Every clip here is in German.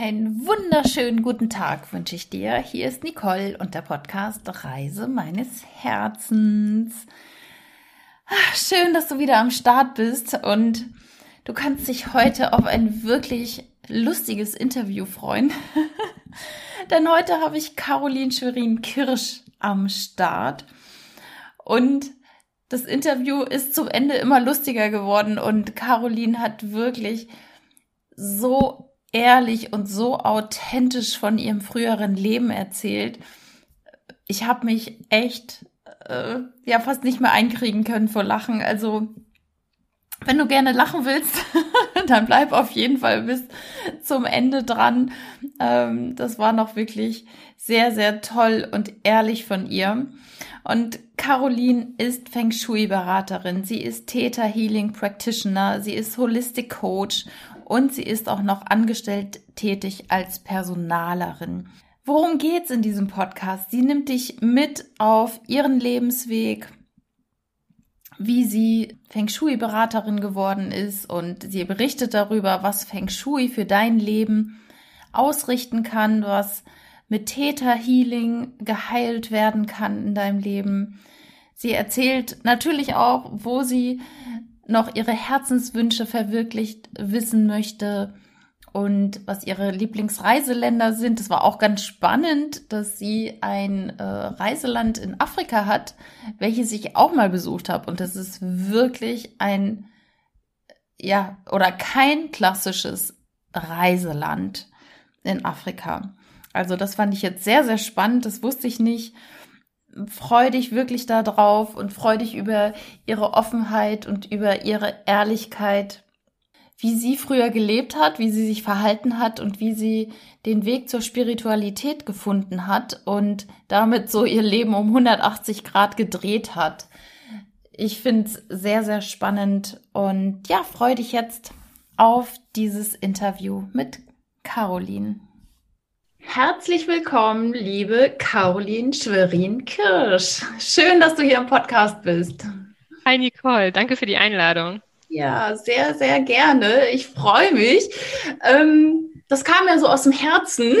Einen wunderschönen guten Tag wünsche ich dir. Hier ist Nicole und der Podcast Reise meines Herzens. Ach, schön, dass du wieder am Start bist und du kannst dich heute auf ein wirklich lustiges Interview freuen. Denn heute habe ich Caroline Schwerin Kirsch am Start und das Interview ist zum Ende immer lustiger geworden und Caroline hat wirklich so ehrlich und so authentisch von ihrem früheren Leben erzählt. Ich habe mich echt äh, ja fast nicht mehr einkriegen können vor Lachen. Also wenn du gerne lachen willst, dann bleib auf jeden Fall bis zum Ende dran. Ähm, das war noch wirklich sehr, sehr toll und ehrlich von ihr. Und Caroline ist Feng Shui-Beraterin, sie ist Theta Healing Practitioner, sie ist Holistic Coach und sie ist auch noch angestellt tätig als Personalerin. Worum geht's in diesem Podcast? Sie nimmt dich mit auf ihren Lebensweg, wie sie Feng Shui-Beraterin geworden ist und sie berichtet darüber, was Feng Shui für dein Leben ausrichten kann, was mit Theta Healing geheilt werden kann in deinem Leben. Sie erzählt natürlich auch, wo sie noch ihre Herzenswünsche verwirklicht wissen möchte und was ihre Lieblingsreiseländer sind. Das war auch ganz spannend, dass sie ein äh, Reiseland in Afrika hat, welches ich auch mal besucht habe. Und das ist wirklich ein, ja, oder kein klassisches Reiseland in Afrika. Also das fand ich jetzt sehr, sehr spannend. Das wusste ich nicht freu dich wirklich darauf und freu dich über ihre Offenheit und über ihre Ehrlichkeit, wie sie früher gelebt hat, wie sie sich verhalten hat und wie sie den Weg zur Spiritualität gefunden hat und damit so ihr Leben um 180 Grad gedreht hat. Ich finde es sehr, sehr spannend und ja, freu dich jetzt auf dieses Interview mit Caroline. Herzlich willkommen, liebe Caroline Schwerin-Kirsch. Schön, dass du hier im Podcast bist. Hi Nicole, danke für die Einladung. Ja, sehr, sehr gerne. Ich freue mich. Ähm, das kam ja so aus dem Herzen,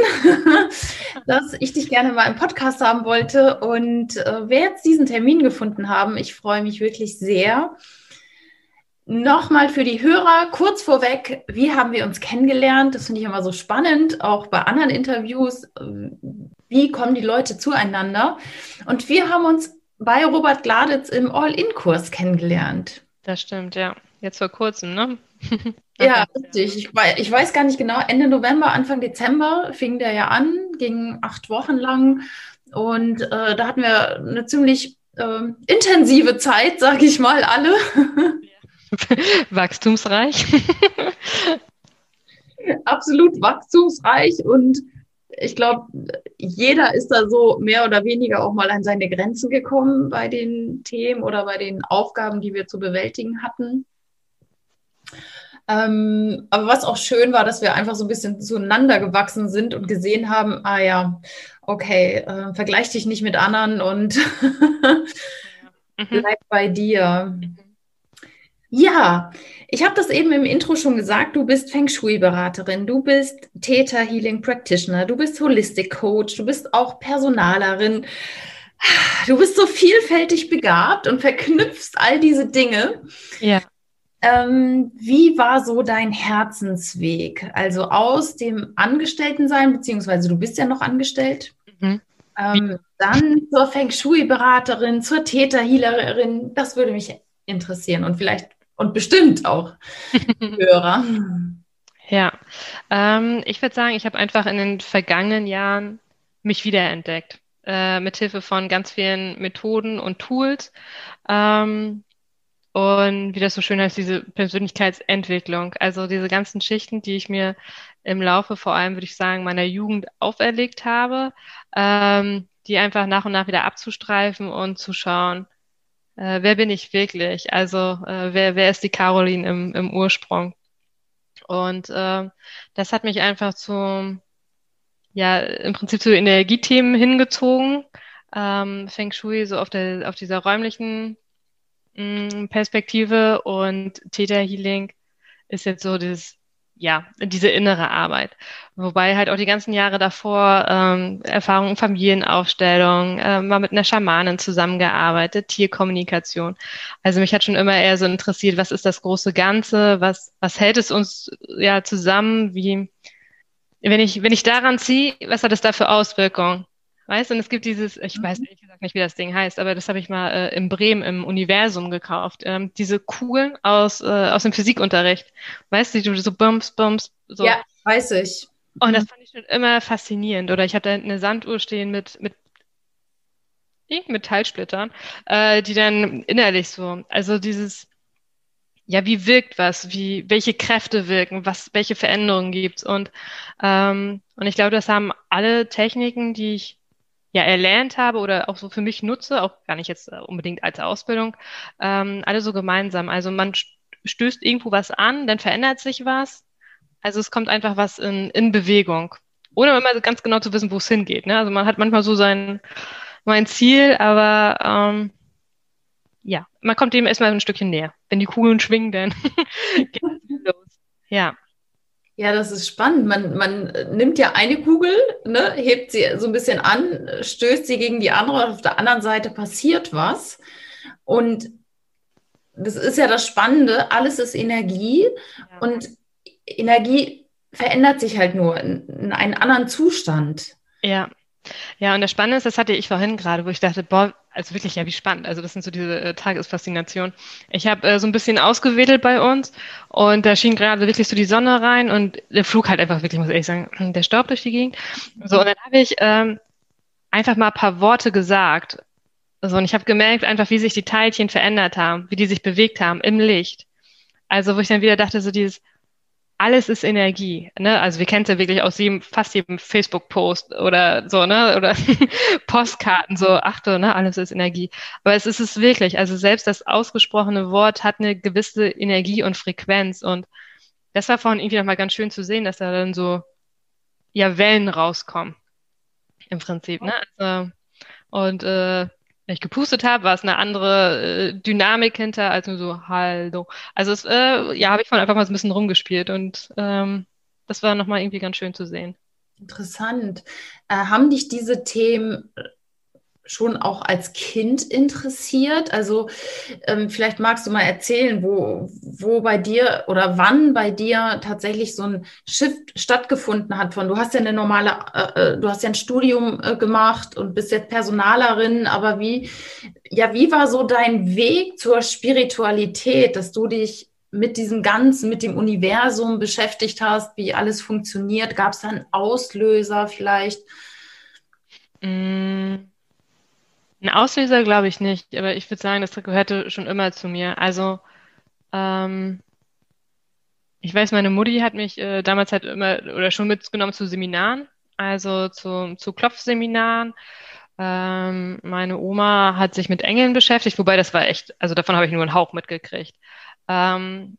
dass ich dich gerne mal im Podcast haben wollte. Und äh, wer jetzt diesen Termin gefunden haben, ich freue mich wirklich sehr. Nochmal für die Hörer kurz vorweg, wie haben wir uns kennengelernt? Das finde ich immer so spannend, auch bei anderen Interviews. Wie kommen die Leute zueinander? Und wir haben uns bei Robert Gladitz im All-In-Kurs kennengelernt. Das stimmt, ja. Jetzt vor kurzem, ne? ja, richtig. Ich weiß, ich weiß gar nicht genau. Ende November, Anfang Dezember fing der ja an, ging acht Wochen lang. Und äh, da hatten wir eine ziemlich äh, intensive Zeit, sage ich mal, alle. Wachstumsreich. Absolut wachstumsreich und ich glaube, jeder ist da so mehr oder weniger auch mal an seine Grenzen gekommen bei den Themen oder bei den Aufgaben, die wir zu bewältigen hatten. Ähm, aber was auch schön war, dass wir einfach so ein bisschen zueinander gewachsen sind und gesehen haben, ah ja, okay, äh, vergleich dich nicht mit anderen und bleib bei dir. Mhm. Ja, ich habe das eben im Intro schon gesagt, du bist Feng Shui-Beraterin, du bist Theta Healing Practitioner, du bist Holistic Coach, du bist auch Personalerin. Du bist so vielfältig begabt und verknüpfst all diese Dinge. Ja. Ähm, wie war so dein Herzensweg? Also aus dem Angestelltensein, beziehungsweise du bist ja noch angestellt, mhm. ähm, dann zur Feng Shui-Beraterin, zur Theta-Healerin. Das würde mich interessieren und vielleicht und bestimmt auch Hörer. Ja, ähm, ich würde sagen, ich habe einfach in den vergangenen Jahren mich wiederentdeckt. Äh, mithilfe von ganz vielen Methoden und Tools. Ähm, und wie das so schön heißt, diese Persönlichkeitsentwicklung. Also diese ganzen Schichten, die ich mir im Laufe vor allem, würde ich sagen, meiner Jugend auferlegt habe, ähm, die einfach nach und nach wieder abzustreifen und zu schauen, äh, wer bin ich wirklich? Also äh, wer, wer ist die Caroline im, im Ursprung? Und äh, das hat mich einfach zu, ja, im Prinzip zu Energiethemen hingezogen. Ähm, Feng Shui so auf, der, auf dieser räumlichen mh, mm, Perspektive und Theta Healing ist jetzt so dieses ja, diese innere Arbeit. Wobei halt auch die ganzen Jahre davor ähm, Erfahrungen Familienaufstellung, äh, mal mit einer Schamanin zusammengearbeitet, Tierkommunikation. Also mich hat schon immer eher so interessiert, was ist das große Ganze, was, was hält es uns ja zusammen, wie, wenn ich, wenn ich daran ziehe, was hat es da für Auswirkungen? Weißt du, und es gibt dieses, ich mhm. weiß ehrlich gesagt nicht, wie das Ding heißt, aber das habe ich mal äh, in Bremen im Universum gekauft. Ähm, diese Kugeln aus, äh, aus dem Physikunterricht. Weißt du, die du so bums, bums, so. Ja, weiß ich. Und das mhm. fand ich schon immer faszinierend. Oder ich habe da eine Sanduhr stehen mit, mit Metallsplittern, äh, die dann innerlich so, also dieses, ja, wie wirkt was, wie, welche Kräfte wirken, was, welche Veränderungen gibt's und ähm, und ich glaube, das haben alle Techniken, die ich ja erlernt habe oder auch so für mich nutze, auch gar nicht jetzt äh, unbedingt als Ausbildung, ähm, alle so gemeinsam. Also man stößt irgendwo was an, dann verändert sich was. Also es kommt einfach was in, in Bewegung, ohne immer ganz genau zu wissen, wo es hingeht. Ne? Also man hat manchmal so sein, mein Ziel, aber ähm, ja, man kommt dem erstmal ein Stückchen näher. Wenn die Kugeln schwingen, dann geht es los. Ja. Ja, das ist spannend. Man, man nimmt ja eine Kugel, ne, hebt sie so ein bisschen an, stößt sie gegen die andere und auf der anderen Seite passiert was. Und das ist ja das Spannende, alles ist Energie ja. und Energie verändert sich halt nur in, in einen anderen Zustand. Ja, ja, und das Spannende ist, das hatte ich vorhin gerade, wo ich dachte, boah, also wirklich, ja, wie spannend. Also das sind so diese äh, Tagesfaszinationen. Ich habe äh, so ein bisschen ausgewedelt bei uns und da schien gerade wirklich so die Sonne rein und der Flug halt einfach wirklich, muss ich ehrlich sagen, der Staub durch die Gegend. So, und dann habe ich ähm, einfach mal ein paar Worte gesagt. So, und ich habe gemerkt, einfach, wie sich die Teilchen verändert haben, wie die sich bewegt haben im Licht. Also, wo ich dann wieder dachte, so dieses, alles ist Energie. Ne? Also wir kennen es ja wirklich aus jedem, fast jedem Facebook-Post oder so, ne? Oder Postkarten, so, achte, ne, alles ist Energie. Aber es ist es wirklich. Also selbst das ausgesprochene Wort hat eine gewisse Energie und Frequenz. Und das war vorhin irgendwie nochmal ganz schön zu sehen, dass da dann so ja Wellen rauskommen. Im Prinzip, ne? Also, und äh, wenn ich gepustet habe, war es eine andere äh, Dynamik hinter, als nur so Hallo. Also es, äh, ja, habe ich von einfach mal so ein bisschen rumgespielt und ähm, das war nochmal irgendwie ganz schön zu sehen. Interessant. Äh, haben dich diese Themen schon auch als Kind interessiert? Also ähm, vielleicht magst du mal erzählen, wo, wo bei dir oder wann bei dir tatsächlich so ein Shift stattgefunden hat von, du hast ja eine normale, äh, äh, du hast ja ein Studium äh, gemacht und bist jetzt Personalerin, aber wie, ja, wie war so dein Weg zur Spiritualität, dass du dich mit diesem Ganzen, mit dem Universum beschäftigt hast, wie alles funktioniert? Gab es da einen Auslöser vielleicht? Mm. Ein Auslöser glaube ich nicht, aber ich würde sagen, das gehörte schon immer zu mir. Also, ähm, ich weiß, meine Mutti hat mich äh, damals halt immer oder schon mitgenommen zu Seminaren, also zu, zu Klopfseminaren. Ähm, meine Oma hat sich mit Engeln beschäftigt, wobei das war echt, also davon habe ich nur einen Hauch mitgekriegt. Ähm,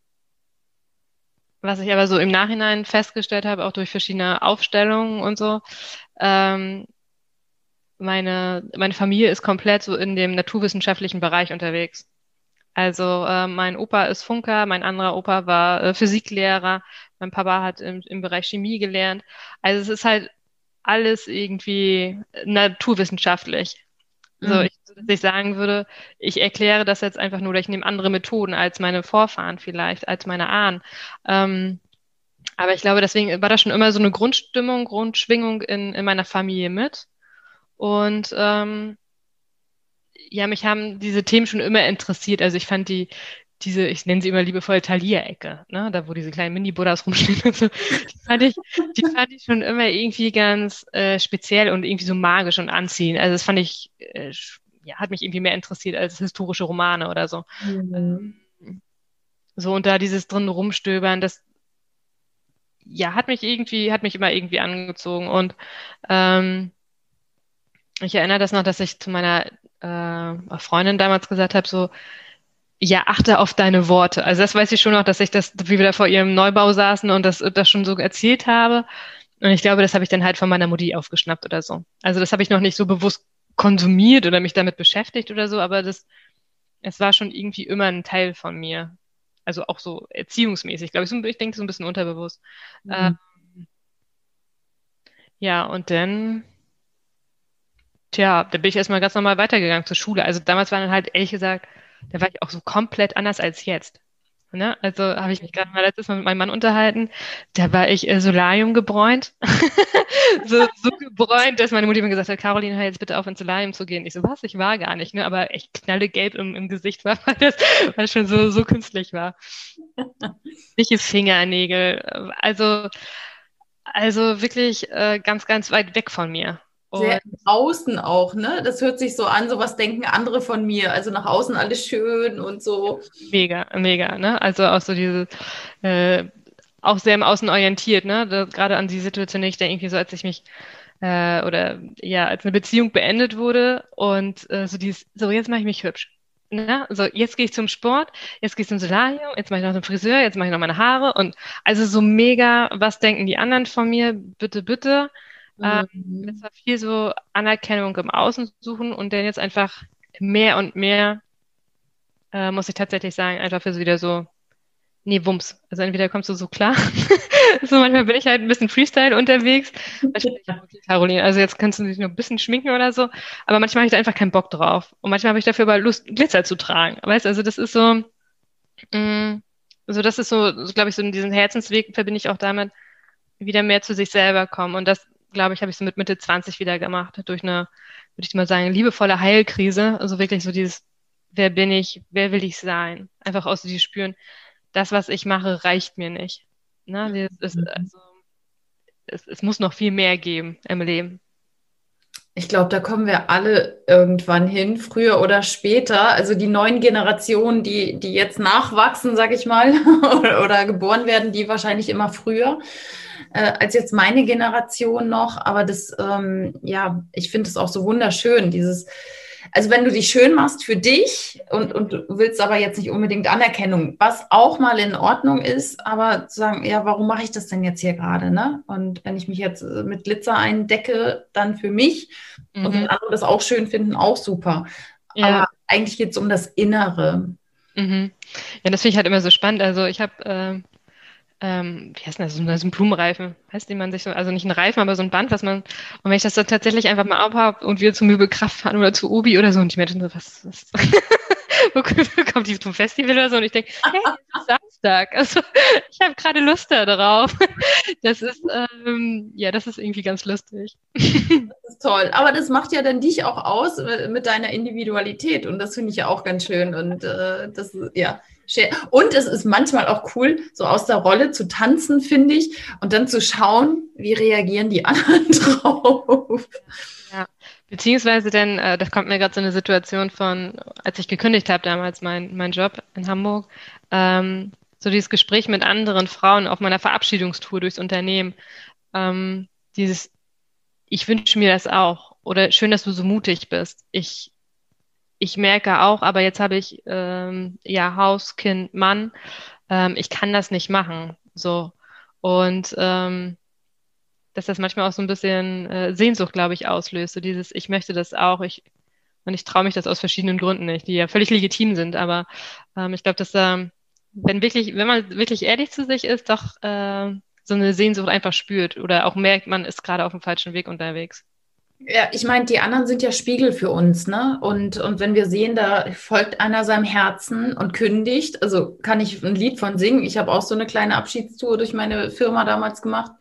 was ich aber so im Nachhinein festgestellt habe, auch durch verschiedene Aufstellungen und so, ähm, meine, meine Familie ist komplett so in dem naturwissenschaftlichen Bereich unterwegs. Also äh, mein Opa ist Funker, mein anderer Opa war äh, Physiklehrer, mein Papa hat im, im Bereich Chemie gelernt. Also es ist halt alles irgendwie naturwissenschaftlich. Mhm. So, ich, dass ich sagen würde, ich erkläre das jetzt einfach nur, ich nehme andere Methoden als meine Vorfahren vielleicht, als meine Ahnen. Ähm, aber ich glaube, deswegen war da schon immer so eine Grundstimmung, Grundschwingung in, in meiner Familie mit. Und ähm, ja, mich haben diese Themen schon immer interessiert. Also ich fand die, diese, ich nenne sie immer liebevoll Thalia-Ecke, ne? da wo diese kleinen Mini-Buddhas rumstehen und so, die fand ich, die fand ich schon immer irgendwie ganz äh, speziell und irgendwie so magisch und anziehend. Also das fand ich, äh, ja, hat mich irgendwie mehr interessiert als historische Romane oder so. Mhm. So und da dieses drin rumstöbern, das ja, hat mich irgendwie, hat mich immer irgendwie angezogen und ähm, ich erinnere das noch, dass ich zu meiner äh, Freundin damals gesagt habe, so, ja, achte auf deine Worte. Also das weiß ich schon noch, dass ich das, wie wir da vor ihrem Neubau saßen und das, das schon so erzählt habe. Und ich glaube, das habe ich dann halt von meiner Mutti aufgeschnappt oder so. Also das habe ich noch nicht so bewusst konsumiert oder mich damit beschäftigt oder so, aber das, es war schon irgendwie immer ein Teil von mir. Also auch so erziehungsmäßig, glaube ich. Ich denke so ein bisschen unterbewusst. Mhm. Ähm, ja, und dann, tja, da bin ich erstmal ganz normal weitergegangen zur Schule. Also damals war dann halt, ehrlich gesagt, da war ich auch so komplett anders als jetzt. Ne? Also habe ich mich gerade mal letztes Mal mit meinem Mann unterhalten. Da war ich äh, Solarium gebräunt. so, so gebräunt, dass meine Mutter mir gesagt hat, Caroline, hör jetzt bitte auf, ins Solarium zu gehen. Ich so, was? Ich war gar nicht, ne? Aber echt knallegelb im, im Gesicht war, weil das, weil das schon so, so künstlich war. Welche Fingernägel. Also, also wirklich äh, ganz, ganz weit weg von mir. Sehr außen auch, ne? Das hört sich so an, so was denken andere von mir. Also nach außen alles schön und so. Mega, mega, ne? Also auch so diese, äh, auch sehr im Außen orientiert, ne? Da, gerade an die Situation, ich denke irgendwie so, als ich mich äh, oder ja, als eine Beziehung beendet wurde und äh, so dieses, so jetzt mache ich mich hübsch. Ne? So, jetzt gehe ich zum Sport, jetzt gehe ich zum Solarium, jetzt mache ich noch zum Friseur, jetzt mache ich noch meine Haare und also so mega, was denken die anderen von mir? Bitte, bitte. Ähm, mhm. es war viel so Anerkennung im Außen suchen und dann jetzt einfach mehr und mehr, äh, muss ich tatsächlich sagen, einfach für so wieder so, nee, Wumms. Also entweder kommst du so klar, so manchmal bin ich halt ein bisschen Freestyle unterwegs. Caroline, also jetzt kannst du dich noch ein bisschen schminken oder so, aber manchmal habe ich da einfach keinen Bock drauf. Und manchmal habe ich dafür aber Lust, Glitzer zu tragen. Weißt du, also das ist so, mh, mm, also das ist so, so glaube ich, so in diesen Herzensweg verbinde ich auch damit, wieder mehr zu sich selber kommen. Und das glaube ich, habe ich so mit Mitte 20 wieder gemacht, durch eine, würde ich mal sagen, liebevolle Heilkrise. Also wirklich so dieses, wer bin ich, wer will ich sein? Einfach aus diesem Spüren, das, was ich mache, reicht mir nicht. Ne? Das, mhm. also, es, es muss noch viel mehr geben im Leben. Ich glaube, da kommen wir alle irgendwann hin, früher oder später. Also die neuen Generationen, die, die jetzt nachwachsen, sag ich mal, oder, geboren werden, die wahrscheinlich immer früher äh, als jetzt meine Generation noch. Aber das, ähm, ja, ich finde es auch so wunderschön, dieses, also wenn du dich schön machst für dich und, und du willst aber jetzt nicht unbedingt Anerkennung, was auch mal in Ordnung ist, aber zu sagen, ja, warum mache ich das denn jetzt hier gerade? Ne? Und wenn ich mich jetzt äh, mit Glitzer eindecke, dann für mich mhm. und wenn andere das auch schön finden, auch super. Ja. Aber eigentlich geht es um das Innere. Mhm. Ja, das finde ich halt immer so spannend. Also ich habe äh, ähm, wie heißt das, so ein Blumenreifen, heißt die man sich so, also nicht ein Reifen, aber so ein Band, was man, und wenn ich das dann tatsächlich einfach mal abhabe und wir zum Möbelkraft fahren oder zu Obi oder so und die Menschen so, was, was wo kommt die zum Festival oder so? Und ich denke, hey, ist Samstag, also ich habe gerade Lust da drauf. Das ist, ähm, ja, das ist irgendwie ganz lustig. Das ist toll, aber das macht ja dann dich auch aus äh, mit deiner Individualität. Und das finde ich ja auch ganz schön. Und äh, das, ja, und es ist manchmal auch cool, so aus der Rolle zu tanzen, finde ich, und dann zu schauen, wie reagieren die anderen drauf. Ja, beziehungsweise denn, äh, das kommt mir gerade so eine Situation von, als ich gekündigt habe damals mein, mein Job in Hamburg, ähm, so dieses Gespräch mit anderen Frauen auf meiner Verabschiedungstour durchs Unternehmen, ähm, dieses, ich wünsche mir das auch oder schön, dass du so mutig bist. Ich ich merke auch, aber jetzt habe ich ähm, ja Haus, Kind, Mann, ähm, ich kann das nicht machen. So. Und ähm, dass das manchmal auch so ein bisschen äh, Sehnsucht, glaube ich, auslöst. So dieses, ich möchte das auch, ich, und ich traue mich das aus verschiedenen Gründen nicht, die ja völlig legitim sind. Aber ähm, ich glaube, dass ähm, wenn wirklich, wenn man wirklich ehrlich zu sich ist, doch äh, so eine Sehnsucht einfach spürt oder auch merkt, man ist gerade auf dem falschen Weg unterwegs. Ja, ich meine, die anderen sind ja Spiegel für uns, ne? Und, und wenn wir sehen, da folgt einer seinem Herzen und kündigt, also kann ich ein Lied von singen. Ich habe auch so eine kleine Abschiedstour durch meine Firma damals gemacht.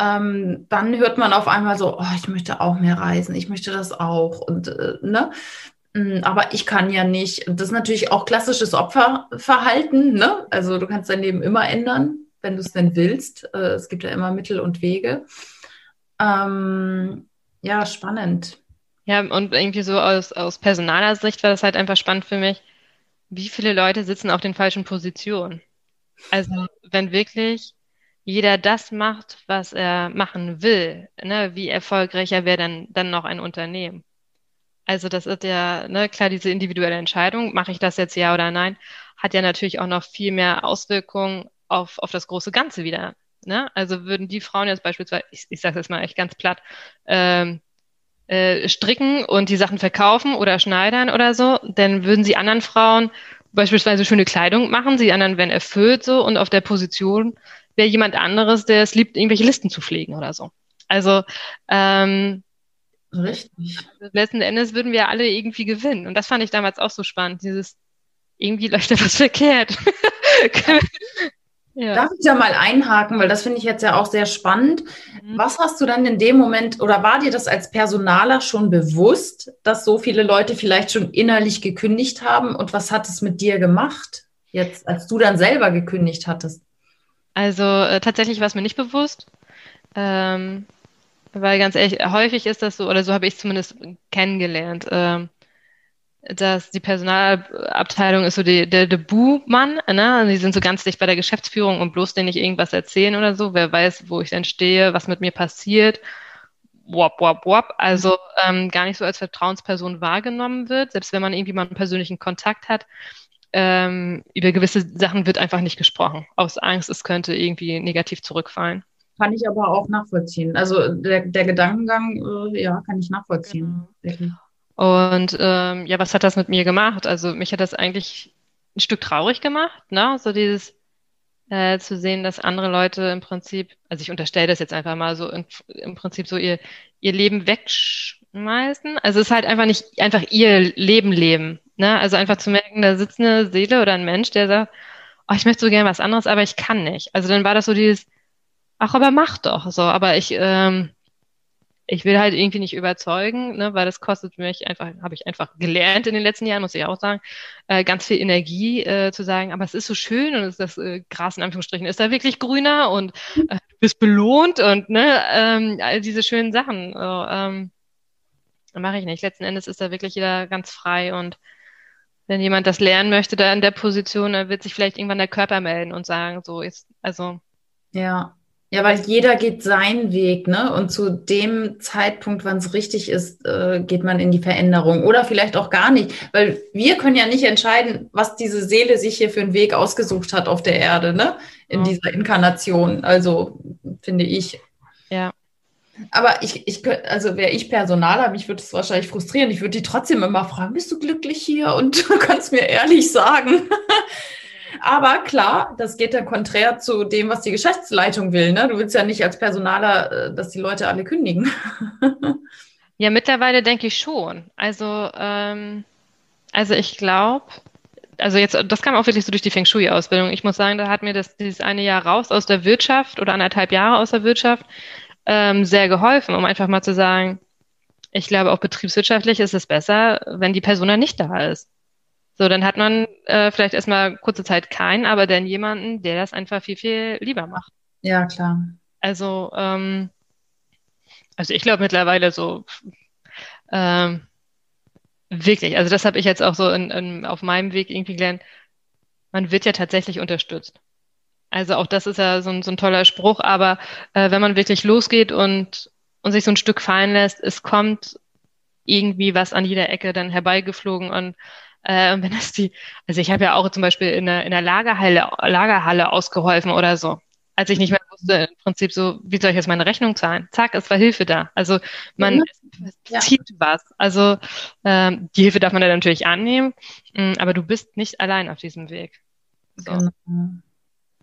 Ähm, dann hört man auf einmal so, oh, ich möchte auch mehr reisen, ich möchte das auch. Und äh, ne? Mm, aber ich kann ja nicht. Das ist natürlich auch klassisches Opferverhalten, ne? Also du kannst dein Leben immer ändern, wenn du es denn willst. Äh, es gibt ja immer Mittel und Wege. Ähm, ja, spannend. Ja, und irgendwie so aus, aus personaler Sicht war das halt einfach spannend für mich, wie viele Leute sitzen auf den falschen Positionen. Also, wenn wirklich jeder das macht, was er machen will, ne, wie erfolgreicher wäre dann, dann noch ein Unternehmen? Also, das ist ja, ne, klar, diese individuelle Entscheidung, mache ich das jetzt ja oder nein, hat ja natürlich auch noch viel mehr Auswirkungen auf, auf das große Ganze wieder. Ne? Also würden die Frauen jetzt beispielsweise, ich, ich sage jetzt mal echt ganz platt, ähm, äh, stricken und die Sachen verkaufen oder schneidern oder so, dann würden sie anderen Frauen beispielsweise schöne Kleidung machen, die anderen werden erfüllt so und auf der Position wäre jemand anderes, der es liebt, irgendwelche Listen zu pflegen oder so. Also ähm, Richtig. Letzten Endes würden wir alle irgendwie gewinnen. Und das fand ich damals auch so spannend, dieses irgendwie läuft da was verkehrt. ja. Darf ich da mal einhaken, weil das finde ich jetzt ja auch sehr spannend. Mhm. Was hast du dann in dem Moment oder war dir das als Personaler schon bewusst, dass so viele Leute vielleicht schon innerlich gekündigt haben? Und was hat es mit dir gemacht, jetzt, als du dann selber gekündigt hattest? Also äh, tatsächlich war es mir nicht bewusst. Ähm, weil ganz ehrlich, häufig ist das so, oder so habe ich zumindest kennengelernt, äh, dass die Personalabteilung ist so die, der, Bu-Mann, ne? Also die sind so ganz dicht bei der Geschäftsführung und bloß denen nicht irgendwas erzählen oder so. Wer weiß, wo ich denn stehe, was mit mir passiert. Wop, wop, wop. Also ähm, gar nicht so als Vertrauensperson wahrgenommen wird, selbst wenn man irgendwie mal einen persönlichen Kontakt hat. Ähm, über gewisse Sachen wird einfach nicht gesprochen, aus Angst, es könnte irgendwie negativ zurückfallen. Kann ich aber auch nachvollziehen. Also der, der Gedankengang, äh, ja, kann ich nachvollziehen. Genau. Und ähm, ja, was hat das mit mir gemacht? Also mich hat das eigentlich ein Stück traurig gemacht, ne? So dieses äh, zu sehen, dass andere Leute im Prinzip, also ich unterstelle das jetzt einfach mal so, in, im Prinzip so ihr, ihr Leben wegschmeißen. Also es ist halt einfach nicht einfach ihr Leben leben. Ne? Also einfach zu merken, da sitzt eine Seele oder ein Mensch, der sagt, oh, ich möchte so gerne was anderes, aber ich kann nicht. Also dann war das so dieses, ach, aber mach doch so. Aber ich, ähm, ich will halt irgendwie nicht überzeugen, ne, weil das kostet mich einfach, habe ich einfach gelernt in den letzten Jahren, muss ich auch sagen, äh, ganz viel Energie äh, zu sagen, aber es ist so schön und ist das äh, Gras in Anführungsstrichen ist da wirklich grüner und äh, du bist belohnt und ne, ähm, all diese schönen Sachen. So, ähm, mache ich nicht. Letzten Endes ist da wirklich jeder ganz frei und wenn jemand das lernen möchte, da in der Position, dann wird sich vielleicht irgendwann der Körper melden und sagen, so ist, also. Ja, ja, weil jeder geht seinen Weg, ne? Und zu dem Zeitpunkt, wann es richtig ist, äh, geht man in die Veränderung. Oder vielleicht auch gar nicht. Weil wir können ja nicht entscheiden, was diese Seele sich hier für einen Weg ausgesucht hat auf der Erde, ne? In ja. dieser Inkarnation. Also, finde ich. Ja. Aber ich, ich also wäre ich Personaler, mich würde es wahrscheinlich frustrieren. Ich würde die trotzdem immer fragen, bist du glücklich hier? Und du kannst mir ehrlich sagen. Aber klar, das geht dann konträr zu dem, was die Geschäftsleitung will. Ne? Du willst ja nicht als Personaler, äh, dass die Leute alle kündigen. ja, mittlerweile denke ich schon. Also, ähm, also ich glaube, also jetzt, das kam auch wirklich so durch die Feng Shui-Ausbildung. Ich muss sagen, da hat mir das dieses eine Jahr raus aus der Wirtschaft oder anderthalb Jahre aus der Wirtschaft ähm, sehr geholfen, um einfach mal zu sagen, ich glaube, auch betriebswirtschaftlich ist es besser, wenn die Person dann nicht da ist. So, dann hat man äh, vielleicht erstmal kurze Zeit keinen, aber dann jemanden, der das einfach viel, viel lieber macht. Ja, klar. Also, ähm, also ich glaube mittlerweile so ähm, wirklich, also das habe ich jetzt auch so in, in, auf meinem Weg irgendwie gelernt, man wird ja tatsächlich unterstützt. Also auch das ist ja so ein, so ein toller Spruch, aber äh, wenn man wirklich losgeht und, und sich so ein Stück fallen lässt, es kommt irgendwie was an jeder Ecke dann herbeigeflogen und äh, wenn das die, also ich habe ja auch zum Beispiel in der, in der Lagerhalle, Lagerhalle ausgeholfen oder so. Als ich nicht mehr wusste, im Prinzip so, wie soll ich jetzt meine Rechnung zahlen? Zack, es war Hilfe da. Also man mhm. ja. zieht was. Also ähm, die Hilfe darf man dann natürlich annehmen, mh, mm, aber du bist nicht allein auf diesem Weg. So. Genau.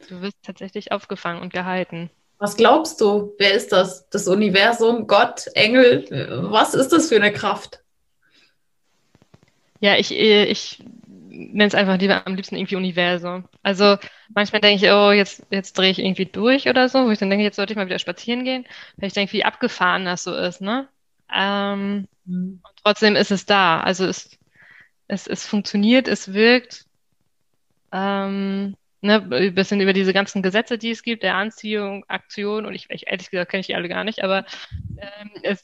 Du wirst tatsächlich aufgefangen und gehalten. Was glaubst du? Wer ist das? Das Universum, Gott, Engel? Was ist das für eine Kraft? Ja, ich, äh, ich nenne es einfach lieber am liebsten irgendwie Universum. Also manchmal denke ich, oh, jetzt, jetzt drehe ich irgendwie durch oder so, wo ich dann denke, jetzt sollte ich mal wieder spazieren gehen, weil ich denke, wie abgefahren das so ist, ne? Ähm, mhm. Und trotzdem ist es da. Also es, es, es funktioniert, es wirkt. Ähm, ne, ein bisschen über diese ganzen Gesetze, die es gibt, der Anziehung, Aktion, und ich, ich ehrlich gesagt kenne ich die alle gar nicht, aber ähm, es,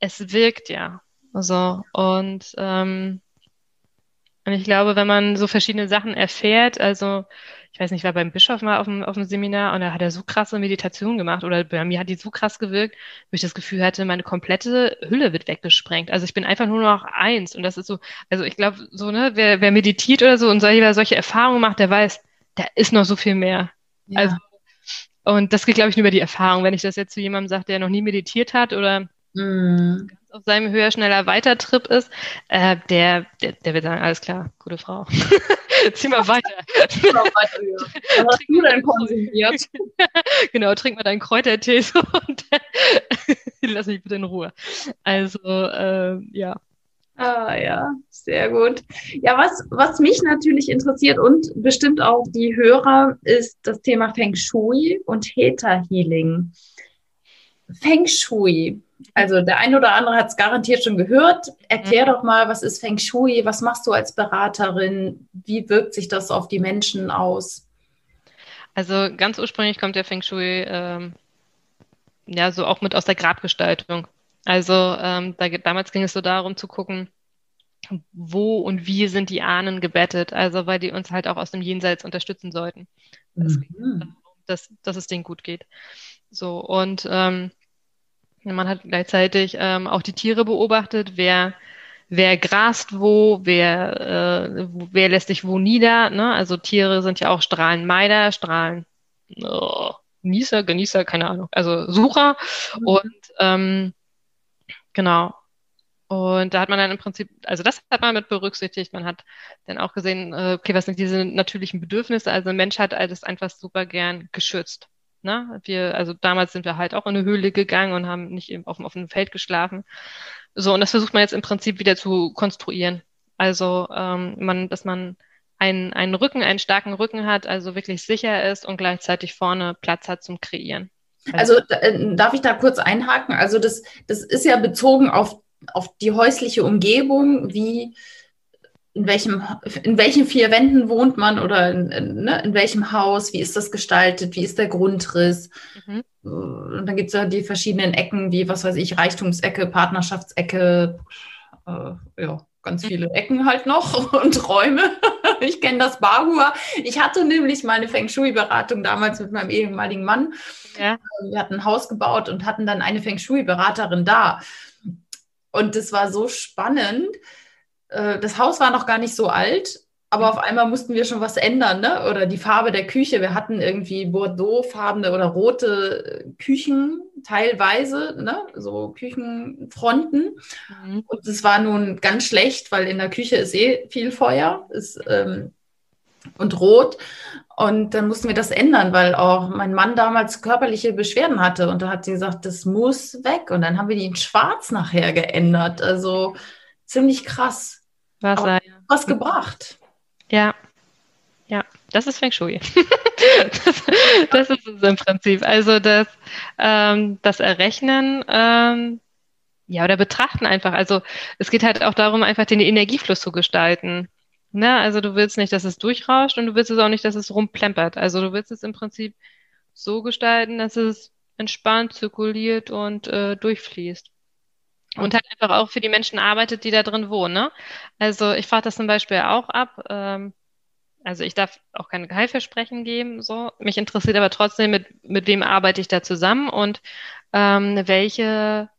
es wirkt ja. Also, und ähm, und ich glaube, wenn man so verschiedene Sachen erfährt, also ich weiß nicht, ich war beim Bischof mal auf dem, auf dem Seminar und da hat er so krasse Meditation gemacht oder bei mir hat die so krass gewirkt, wo ich das Gefühl hatte, meine komplette Hülle wird weggesprengt. Also ich bin einfach nur noch eins und das ist so, also ich glaube, so, ne, wer, wer meditiert oder so und solche, solche Erfahrungen macht, der weiß, da ist noch so viel mehr. Ja. Also, und das geht, glaube ich, nur über die Erfahrung. Wenn ich das jetzt zu jemandem sage, der noch nie meditiert hat oder mm auf seinem höher, schneller, weiter Trip ist, äh, der, der, der wird sagen, alles klar, gute Frau. Zieh mal weiter. Zieh mal weiter ja. Was hast du denn konsumiert? genau, trink mal deinen Kräutertee so und lass mich bitte in Ruhe. Also, äh, ja. Ah ja, sehr gut. Ja, was, was mich natürlich interessiert und bestimmt auch die Hörer, ist das Thema Feng Shui und Theta Healing. Feng Shui. Also der eine oder andere hat es garantiert schon gehört. Erklär doch mal, was ist Feng Shui? Was machst du als Beraterin? Wie wirkt sich das auf die Menschen aus? Also ganz ursprünglich kommt der Feng Shui ähm, ja so auch mit aus der Grabgestaltung. Also ähm, da, damals ging es so darum zu gucken, wo und wie sind die Ahnen gebettet, also weil die uns halt auch aus dem Jenseits unterstützen sollten. Mhm. Dass, dass es denen gut geht. So, und ähm, man hat gleichzeitig ähm, auch die Tiere beobachtet, wer, wer grast wo, wer, äh, wer lässt sich wo nieder. Ne? Also Tiere sind ja auch Strahlenmeider, Strahlen oh, Genießer, Genießer, keine Ahnung, also Sucher. Mhm. Und ähm, genau. Und da hat man dann im Prinzip, also das hat man mit berücksichtigt. Man hat dann auch gesehen, äh, okay, was sind diese natürlichen Bedürfnisse? Also Mensch hat alles einfach super gern geschützt. Ne? Wir, also damals sind wir halt auch in eine Höhle gegangen und haben nicht eben auf dem offenen Feld geschlafen. So, und das versucht man jetzt im Prinzip wieder zu konstruieren. Also, ähm, man, dass man einen, einen Rücken, einen starken Rücken hat, also wirklich sicher ist und gleichzeitig vorne Platz hat zum Kreieren. Also äh, darf ich da kurz einhaken? Also das, das ist ja bezogen auf, auf die häusliche Umgebung, wie in welchem, in welchen vier Wänden wohnt man oder in, in, ne, in welchem Haus, wie ist das gestaltet, wie ist der Grundriss. Mhm. Und dann gibt es ja die verschiedenen Ecken, wie, was weiß ich, Reichtumsecke, Partnerschaftsecke, äh, ja, ganz mhm. viele Ecken halt noch und Räume. ich kenne das Bahua. Ich hatte nämlich meine Feng Shui-Beratung damals mit meinem ehemaligen Mann. Ja. Wir hatten ein Haus gebaut und hatten dann eine Feng Shui-Beraterin da. Und das war so spannend äh, das Haus war noch gar nicht so alt, aber auf einmal mussten wir schon was ändern, ne? Oder die Farbe der Küche. Wir hatten irgendwie Bordeaux-farbene oder rote Küchen teilweise, ne? So Küchenfronten. Mhm. Und es war nun ganz schlecht, weil in der Küche ist eh viel Feuer ist, ähm, und rot. Und dann mussten wir das ändern, weil auch mein Mann damals körperliche Beschwerden hatte. Und da hat sie gesagt, das muss weg. Und dann haben wir die in schwarz nachher geändert. Also ziemlich krass. Was, ja. was gebracht. Ja. Ja, das ist Feng Shui. das, das, ist es im Prinzip. Also das, ähm, das Errechnen, ähm, ja, oder betrachten einfach. Also es geht halt auch darum, einfach den Energiefluss zu gestalten. Ne? Also du willst nicht, dass es durchrauscht und du willst es auch nicht, dass es rumplempert. Also du willst es im Prinzip so gestalten, dass es entspannt zirkuliert und äh, durchfließt. Und halt einfach auch für die Menschen arbeitet, die da drin wohnen. Ne? Also ich frage das zum Beispiel auch ab. Ähm, also ich darf auch keine Geheimversprechen geben. So, mich interessiert aber trotzdem, mit mit wem arbeite ich da zusammen und ähm, welche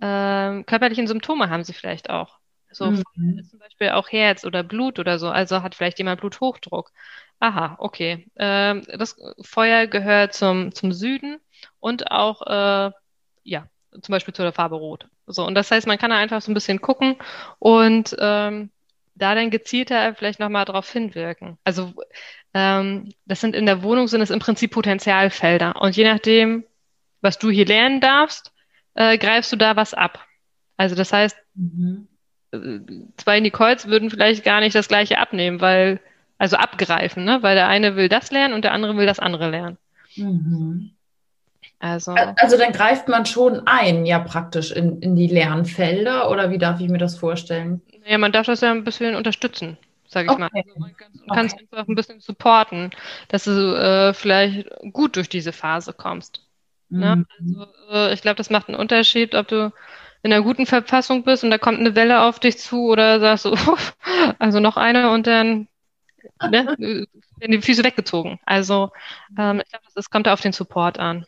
ähm, körperlichen Symptome haben sie vielleicht auch. So mhm. zum Beispiel auch Herz oder Blut oder so. Also hat vielleicht jemand Bluthochdruck. Aha, okay. Ähm, das Feuer gehört zum zum Süden und auch äh, ja zum Beispiel zu der Farbe Rot. So, und das heißt, man kann da einfach so ein bisschen gucken und ähm, da dann gezielter vielleicht nochmal drauf hinwirken. Also ähm, das sind in der Wohnung sind es im Prinzip Potenzialfelder. Und je nachdem, was du hier lernen darfst, äh, greifst du da was ab. Also das heißt, mhm. Zwei Nicoles würden vielleicht gar nicht das gleiche abnehmen, weil, also abgreifen, ne? Weil der eine will das lernen und der andere will das andere lernen. Mhm. Also, also dann greift man schon ein, ja praktisch in, in die Lernfelder oder wie darf ich mir das vorstellen? Ja, man darf das ja ein bisschen unterstützen, sage ich okay. mal. Also man kann es okay. einfach ein bisschen supporten, dass du äh, vielleicht gut durch diese Phase kommst. Ne? Mhm. Also, äh, ich glaube, das macht einen Unterschied, ob du in einer guten Verfassung bist und da kommt eine Welle auf dich zu oder sagst du, also noch eine und dann ne, werden die Füße weggezogen. Also ähm, ich glaube, es kommt da auf den Support an.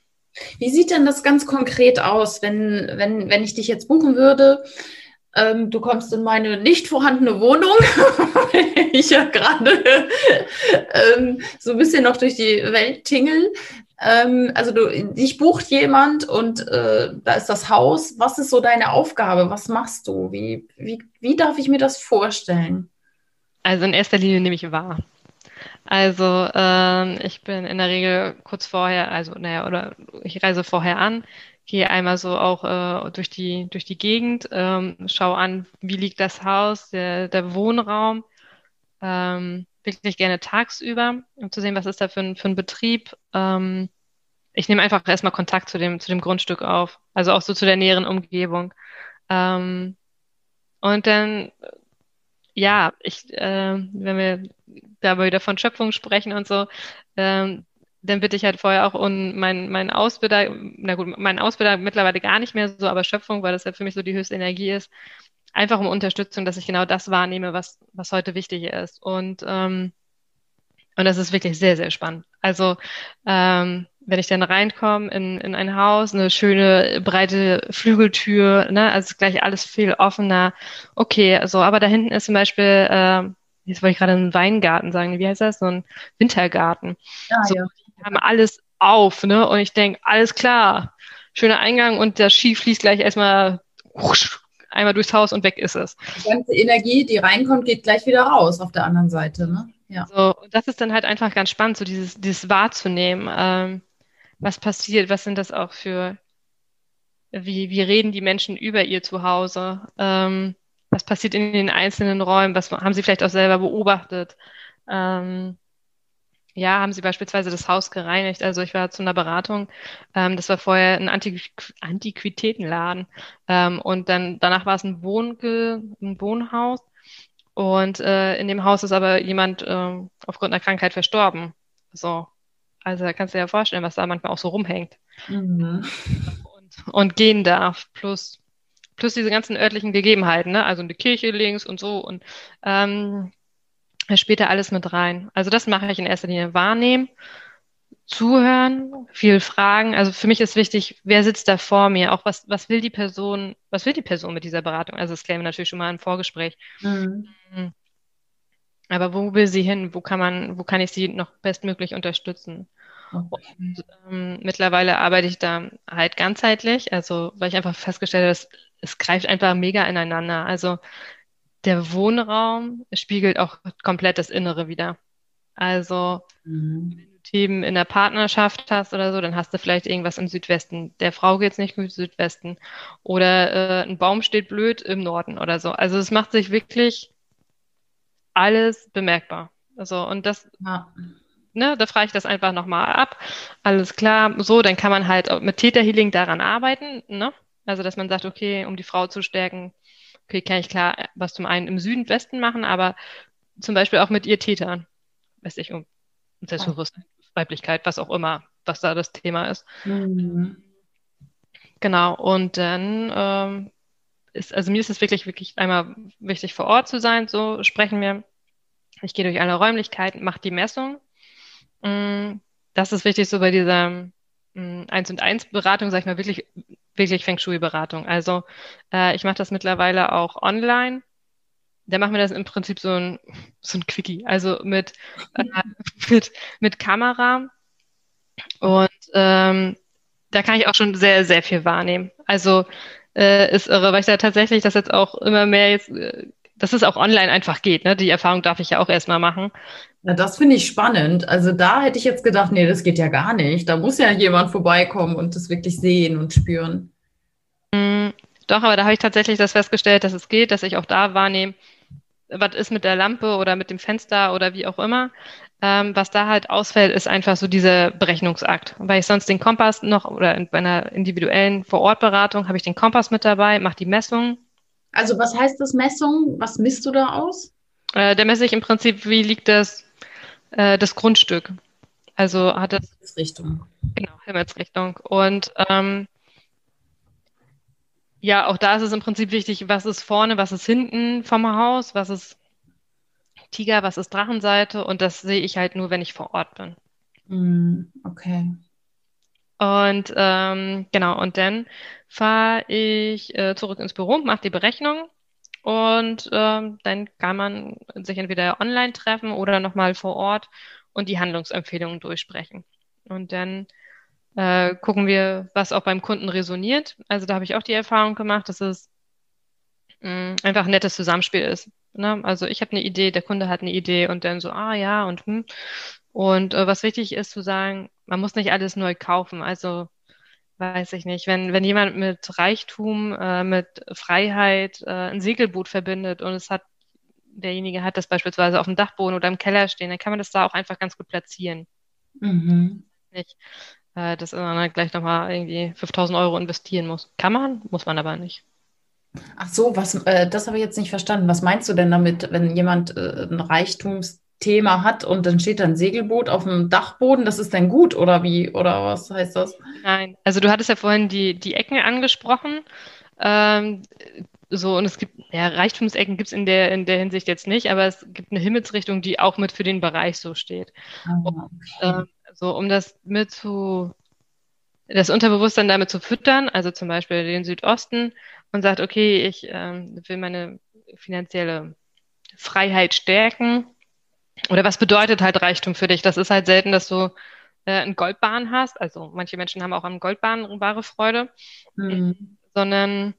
Wie sieht denn das ganz konkret aus, wenn, wenn, wenn ich dich jetzt buchen würde? Ähm, du kommst in meine nicht vorhandene Wohnung, ich ja gerade ähm, so ein bisschen noch durch die Welt tingel. Ähm, also du, dich bucht jemand und äh, da ist das Haus. Was ist so deine Aufgabe? Was machst du? Wie, wie, wie darf ich mir das vorstellen? Also in erster Linie nehme ich wahr. Also ähm, ich bin in der Regel kurz vorher, also naja, oder ich reise vorher an, gehe einmal so auch äh, durch die durch die Gegend, ähm, schaue an, wie liegt das Haus, der, der Wohnraum, ähm, wirklich gerne tagsüber, um zu sehen, was ist da für ein, für ein Betrieb. Ähm, ich nehme einfach erstmal Kontakt zu dem, zu dem Grundstück auf, also auch so zu der näheren Umgebung. Ähm, und dann, ja, ich, äh, wenn wir da wieder von Schöpfung sprechen und so, ähm, dann bitte ich halt vorher auch um mein, mein Ausbilder, na gut, mein Ausbilder mittlerweile gar nicht mehr so, aber Schöpfung, weil das ja für mich so die höchste Energie ist, einfach um Unterstützung, dass ich genau das wahrnehme, was, was heute wichtig ist. Und, ähm, und das ist wirklich sehr, sehr spannend. Also, ähm, wenn ich dann reinkomme in, in ein Haus, eine schöne breite Flügeltür, ne, also gleich alles viel offener. Okay, also, aber da hinten ist zum Beispiel, äh, jetzt wollte ich gerade einen Weingarten sagen, wie heißt das? So ein Wintergarten. Ah, so, ja. Die haben alles auf, ne? Und ich denke, alles klar, schöner Eingang und der Ski fließt gleich erstmal einmal durchs Haus und weg ist es. Die ganze Energie, die reinkommt, geht gleich wieder raus auf der anderen Seite, ne? Ja. So, das ist dann halt einfach ganz spannend, so dieses, dieses wahrzunehmen. Ähm, was passiert, was sind das auch für, wie, wie reden die Menschen über ihr Zuhause, ähm, was passiert in den einzelnen Räumen, was haben sie vielleicht auch selber beobachtet. Ähm, ja, haben sie beispielsweise das Haus gereinigt. Also ich war zu einer Beratung. Ähm, das war vorher ein Antiqu Antiquitätenladen. Ähm, und dann danach war es ein, Wohnge ein Wohnhaus. Und äh, in dem Haus ist aber jemand äh, aufgrund einer Krankheit verstorben. So. Also da kannst du dir ja vorstellen, was da manchmal auch so rumhängt. Mhm. Und, und, gehen darf. Plus, plus diese ganzen örtlichen Gegebenheiten, ne? Also eine Kirche links und so. Und ähm, spielt da alles mit rein. Also das mache ich in erster Linie wahrnehmen, zuhören, viel fragen. Also für mich ist wichtig, wer sitzt da vor mir? Auch was, was will die Person, was will die Person mit dieser Beratung? Also das klären wir natürlich schon mal im Vorgespräch. Mhm. mhm. Aber wo will sie hin? Wo kann man, wo kann ich sie noch bestmöglich unterstützen? Okay. Und ähm, mittlerweile arbeite ich da halt ganzheitlich, also weil ich einfach festgestellt habe, es, es greift einfach mega ineinander. Also der Wohnraum spiegelt auch komplett das Innere wieder. Also mhm. Themen in der Partnerschaft hast oder so, dann hast du vielleicht irgendwas im Südwesten. Der Frau geht's nicht gut im Südwesten. Oder äh, ein Baum steht blöd im Norden oder so. Also es macht sich wirklich alles bemerkbar. Also und das ja ne, da frage ich das einfach nochmal ab. Alles klar, so, dann kann man halt mit Täterhealing daran arbeiten, ne? Also, dass man sagt, okay, um die Frau zu stärken, okay, kann ich klar was zum einen im Süden, Westen machen, aber zum Beispiel auch mit ihr Tätern, weiß ich, um Selbstbewusstsein, Weiblichkeit, was auch immer, was da das Thema ist. Mhm. Genau, und dann ähm, ist, also mir ist es wirklich, wirklich einmal wichtig, vor Ort zu sein, so sprechen wir. Ich gehe durch alle Räumlichkeiten, mache die Messung, Mm, das ist wichtig so bei dieser 1 mm, und 1 Beratung, sag ich mal, wirklich, wirklich Feng Shui Beratung. Also äh, ich mache das mittlerweile auch online. Da machen wir das im Prinzip so ein, so ein Quickie, also mit, äh, mit, mit Kamera. Und ähm, da kann ich auch schon sehr, sehr viel wahrnehmen. Also äh, ist irre, weil ich da tatsächlich das jetzt auch immer mehr jetzt, äh, dass es auch online einfach geht. Ne? Die Erfahrung darf ich ja auch erstmal machen. Ja, das finde ich spannend. Also da hätte ich jetzt gedacht, nee, das geht ja gar nicht. Da muss ja jemand vorbeikommen und das wirklich sehen und spüren. Mm, doch, aber da habe ich tatsächlich das festgestellt, dass es geht, dass ich auch da wahrnehme, was ist mit der Lampe oder mit dem Fenster oder wie auch immer. Ähm, was da halt ausfällt, ist einfach so dieser Berechnungsakt. Weil ich sonst den Kompass noch oder in, bei einer individuellen Vorortberatung habe ich den Kompass mit dabei, mache die Messung. Also was heißt das Messung? Was misst du da aus? Äh, da messe ich im Prinzip, wie liegt das äh, das Grundstück. Also hat das. Himmelsrichtung. Genau, Himmelsrichtung. Und ähm, ja, auch da ist es im Prinzip wichtig, was ist vorne, was ist hinten vom Haus, was ist Tiger, was ist Drachenseite. Und das sehe ich halt nur, wenn ich vor Ort bin. Mm, okay. Und ähm, genau, und dann fahre ich äh, zurück ins Büro, mache die Berechnung und ähm, dann kann man sich entweder online treffen oder nochmal vor Ort und die Handlungsempfehlungen durchsprechen. Und dann äh, gucken wir, was auch beim Kunden resoniert. Also da habe ich auch die Erfahrung gemacht, dass es mh, einfach ein nettes Zusammenspiel ist. Ne? Also ich habe eine Idee, der Kunde hat eine Idee und dann so, ah ja und hm. Und äh, was wichtig ist zu sagen, man muss nicht alles neu kaufen. Also weiß ich nicht, wenn, wenn jemand mit Reichtum, äh, mit Freiheit äh, ein Segelboot verbindet und es hat, derjenige hat das beispielsweise auf dem Dachboden oder im Keller stehen, dann kann man das da auch einfach ganz gut platzieren. Mhm. Nicht, äh, dass man dann gleich nochmal irgendwie 5000 Euro investieren muss. Kann man, muss man aber nicht. Ach so, was, äh, das habe ich jetzt nicht verstanden. Was meinst du denn damit, wenn jemand äh, ein Reichtums Thema hat und dann steht da ein Segelboot auf dem Dachboden, das ist dann gut oder wie? Oder was heißt das? Nein, also du hattest ja vorhin die, die Ecken angesprochen. Ähm, so, und es gibt, ja, Reichtumsecken gibt es in der, in der Hinsicht jetzt nicht, aber es gibt eine Himmelsrichtung, die auch mit für den Bereich so steht. Ah, okay. und, äh, so, um das mit zu, das Unterbewusstsein damit zu füttern, also zum Beispiel den Südosten und sagt, okay, ich ähm, will meine finanzielle Freiheit stärken oder was bedeutet halt Reichtum für dich? Das ist halt selten, dass du äh, einen Goldbahn hast. Also manche Menschen haben auch am Goldbahn wahre Freude. Mhm. Sondern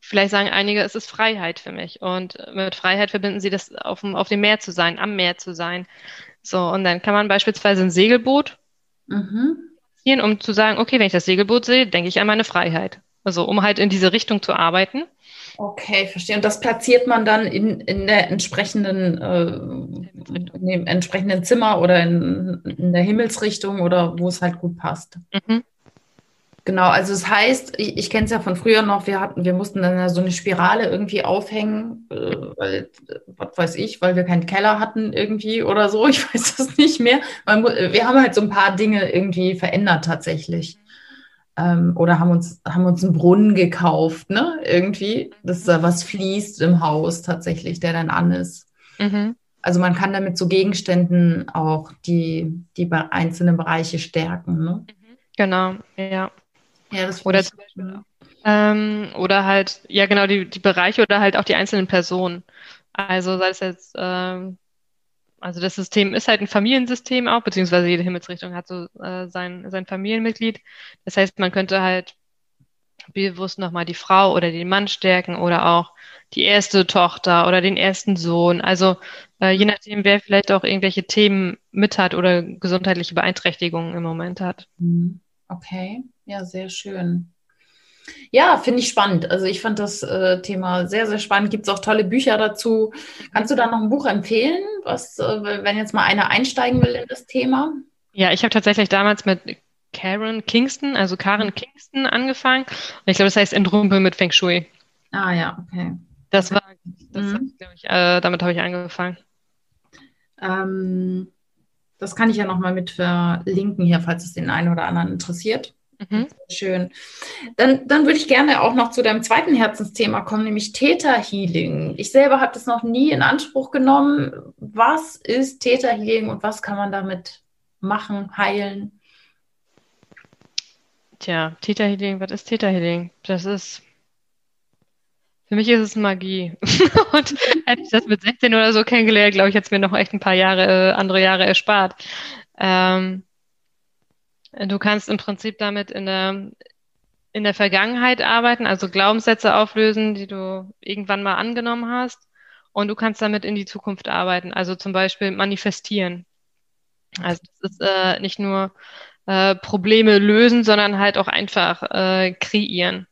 vielleicht sagen einige, es ist Freiheit für mich. Und mit Freiheit verbinden sie das, auf, auf dem Meer zu sein, am Meer zu sein. So, und dann kann man beispielsweise ein Segelboot mhm. um zu sagen, okay, wenn ich das Segelboot sehe, denke ich an meine Freiheit. Also um halt in diese Richtung zu arbeiten. Okay, verstehe. Und das platziert man dann in, in der entsprechenden, äh, in dem entsprechenden Zimmer oder in, in der Himmelsrichtung oder wo es halt gut passt. Mhm. Genau, also es das heißt, ich, ich kenne es ja von früher noch, wir hatten, wir mussten dann so eine Spirale irgendwie aufhängen, äh, weil, was weiß ich, weil wir keinen Keller hatten irgendwie oder so, ich weiß das nicht mehr. Man, wir haben halt so ein paar Dinge irgendwie verändert tatsächlich ähm, oder haben uns, haben uns einen Brunnen gekauft, ne? Irgendwie, dass da was fließt im Haus tatsächlich, der dann an ist. Mhm. Also man kann damit so Gegenständen auch die, die einzelnen Bereiche stärken. Ne? Genau, ja. Ja, das oder zum Beispiel ähm, oder halt, ja genau, die, die Bereiche oder halt auch die einzelnen Personen. Also sei es jetzt ähm, also das System ist halt ein Familiensystem auch, beziehungsweise jede Himmelsrichtung hat so äh, sein, sein Familienmitglied. Das heißt, man könnte halt bewusst nochmal die Frau oder den Mann stärken oder auch die erste Tochter oder den ersten Sohn. Also äh, je nachdem, wer vielleicht auch irgendwelche Themen mit hat oder gesundheitliche Beeinträchtigungen im Moment hat. Mhm. Okay, ja, sehr schön. Ja, finde ich spannend. Also ich fand das äh, Thema sehr, sehr spannend. Gibt es auch tolle Bücher dazu. Kannst du da noch ein Buch empfehlen, was, äh, wenn jetzt mal einer einsteigen will in das Thema? Ja, ich habe tatsächlich damals mit Karen Kingston, also Karen Kingston angefangen. Und ich glaube, das heißt Entrümpel mit Feng Shui. Ah ja, okay. Das war, das mhm. ich, äh, damit habe ich angefangen. Ähm, das kann ich ja nochmal mit verlinken hier, falls es den einen oder anderen interessiert. Mhm. Schön. Dann, dann würde ich gerne auch noch zu deinem zweiten Herzensthema kommen, nämlich Theta Healing. Ich selber habe das noch nie in Anspruch genommen. Was ist Theta Healing und was kann man damit machen, heilen? Tja, Theta Healing, was ist Theta Healing? Das ist für mich ist es Magie. und hätte ich das mit 16 oder so kennengelernt, glaube ich, hätte es mir noch echt ein paar Jahre, äh, andere Jahre erspart. Ähm, Du kannst im Prinzip damit in der, in der Vergangenheit arbeiten, also Glaubenssätze auflösen, die du irgendwann mal angenommen hast. Und du kannst damit in die Zukunft arbeiten, also zum Beispiel manifestieren. Also das ist äh, nicht nur äh, Probleme lösen, sondern halt auch einfach äh, kreieren.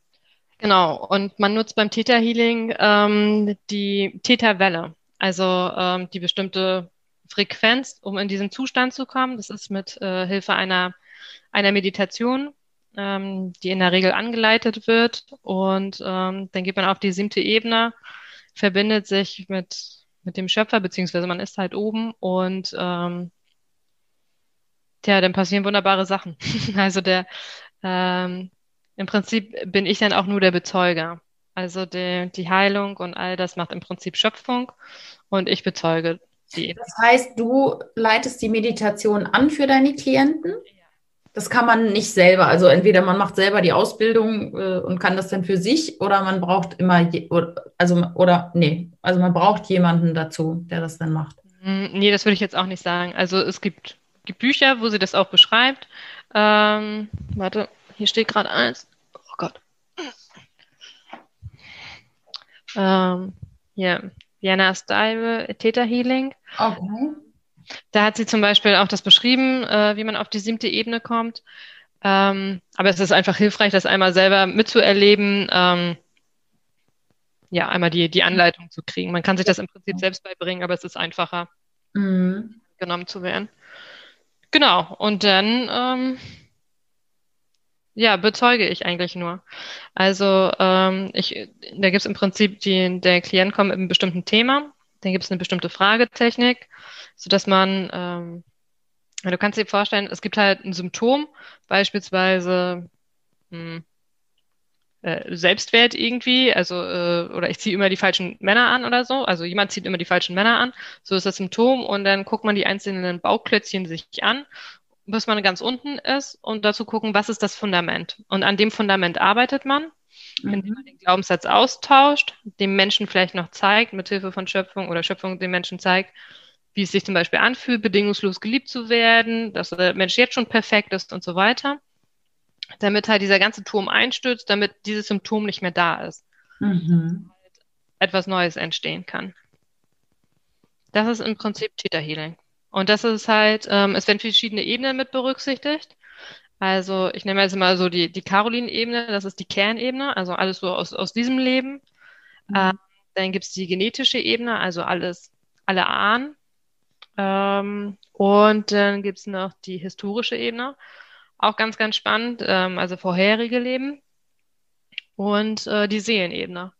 Genau. Und man nutzt beim Theta Healing ähm, die Theta Welle, also ähm, die bestimmte Frequenz, um in diesen Zustand zu kommen. Das ist mit äh, Hilfe einer einer Meditation, ähm, die in der Regel angeleitet wird. Und ähm, dann geht man auf die siebte Ebene, verbindet sich mit, mit dem Schöpfer, beziehungsweise man ist halt oben und ähm, ja, dann passieren wunderbare Sachen. also der ähm, im Prinzip bin ich dann auch nur der Bezeuger. Also die, die Heilung und all das macht im Prinzip Schöpfung und ich bezeuge die. Das heißt, du leitest die Meditation an für deine Klienten? Das kann man nicht selber. Also entweder man macht selber die Ausbildung äh, und kann das dann für sich oder man braucht immer, je, oder, also oder nee, also man braucht jemanden dazu, der das dann macht. Mm, nee, das würde ich jetzt auch nicht sagen. Also es gibt, gibt Bücher, wo sie das auch beschreibt. Ähm, warte, hier steht gerade eins. Oh Gott. ähm, ja, Vienna Style Theta Healing. Okay. Da hat sie zum Beispiel auch das beschrieben, äh, wie man auf die siebte Ebene kommt. Ähm, aber es ist einfach hilfreich, das einmal selber mitzuerleben, ähm, ja, einmal die, die Anleitung zu kriegen. Man kann sich das im Prinzip selbst beibringen, aber es ist einfacher, mhm. genommen zu werden. Genau, und dann, ähm, ja, bezeuge ich eigentlich nur. Also ähm, ich, da gibt es im Prinzip, die, der Klient kommt mit einem bestimmten Thema, dann gibt es eine bestimmte Fragetechnik, sodass man, ähm, du kannst dir vorstellen, es gibt halt ein Symptom, beispielsweise hm, äh, Selbstwert irgendwie, also äh, oder ich ziehe immer die falschen Männer an oder so, also jemand zieht immer die falschen Männer an, so ist das Symptom und dann guckt man die einzelnen Bauklötzchen sich an, bis man ganz unten ist und dazu gucken, was ist das Fundament. Und an dem Fundament arbeitet man, indem man mhm. den Glaubenssatz austauscht, dem Menschen vielleicht noch zeigt, mit Hilfe von Schöpfung oder Schöpfung dem Menschen zeigt, wie es sich zum Beispiel anfühlt, bedingungslos geliebt zu werden, dass der Mensch jetzt schon perfekt ist und so weiter, damit halt dieser ganze Turm einstürzt, damit dieses Symptom nicht mehr da ist. Mhm. etwas Neues entstehen kann. Das ist im Prinzip Theta Healing. Und das ist halt, ähm, es werden verschiedene Ebenen mit berücksichtigt. Also ich nehme jetzt mal so die, die Caroline-Ebene, das ist die Kernebene, also alles so aus, aus diesem Leben. Mhm. Ähm, dann gibt es die genetische Ebene, also alles, alle Ahnen. Ähm, und dann gibt es noch die historische Ebene. Auch ganz, ganz spannend, ähm, also vorherige Leben. Und äh, die Seelenebene.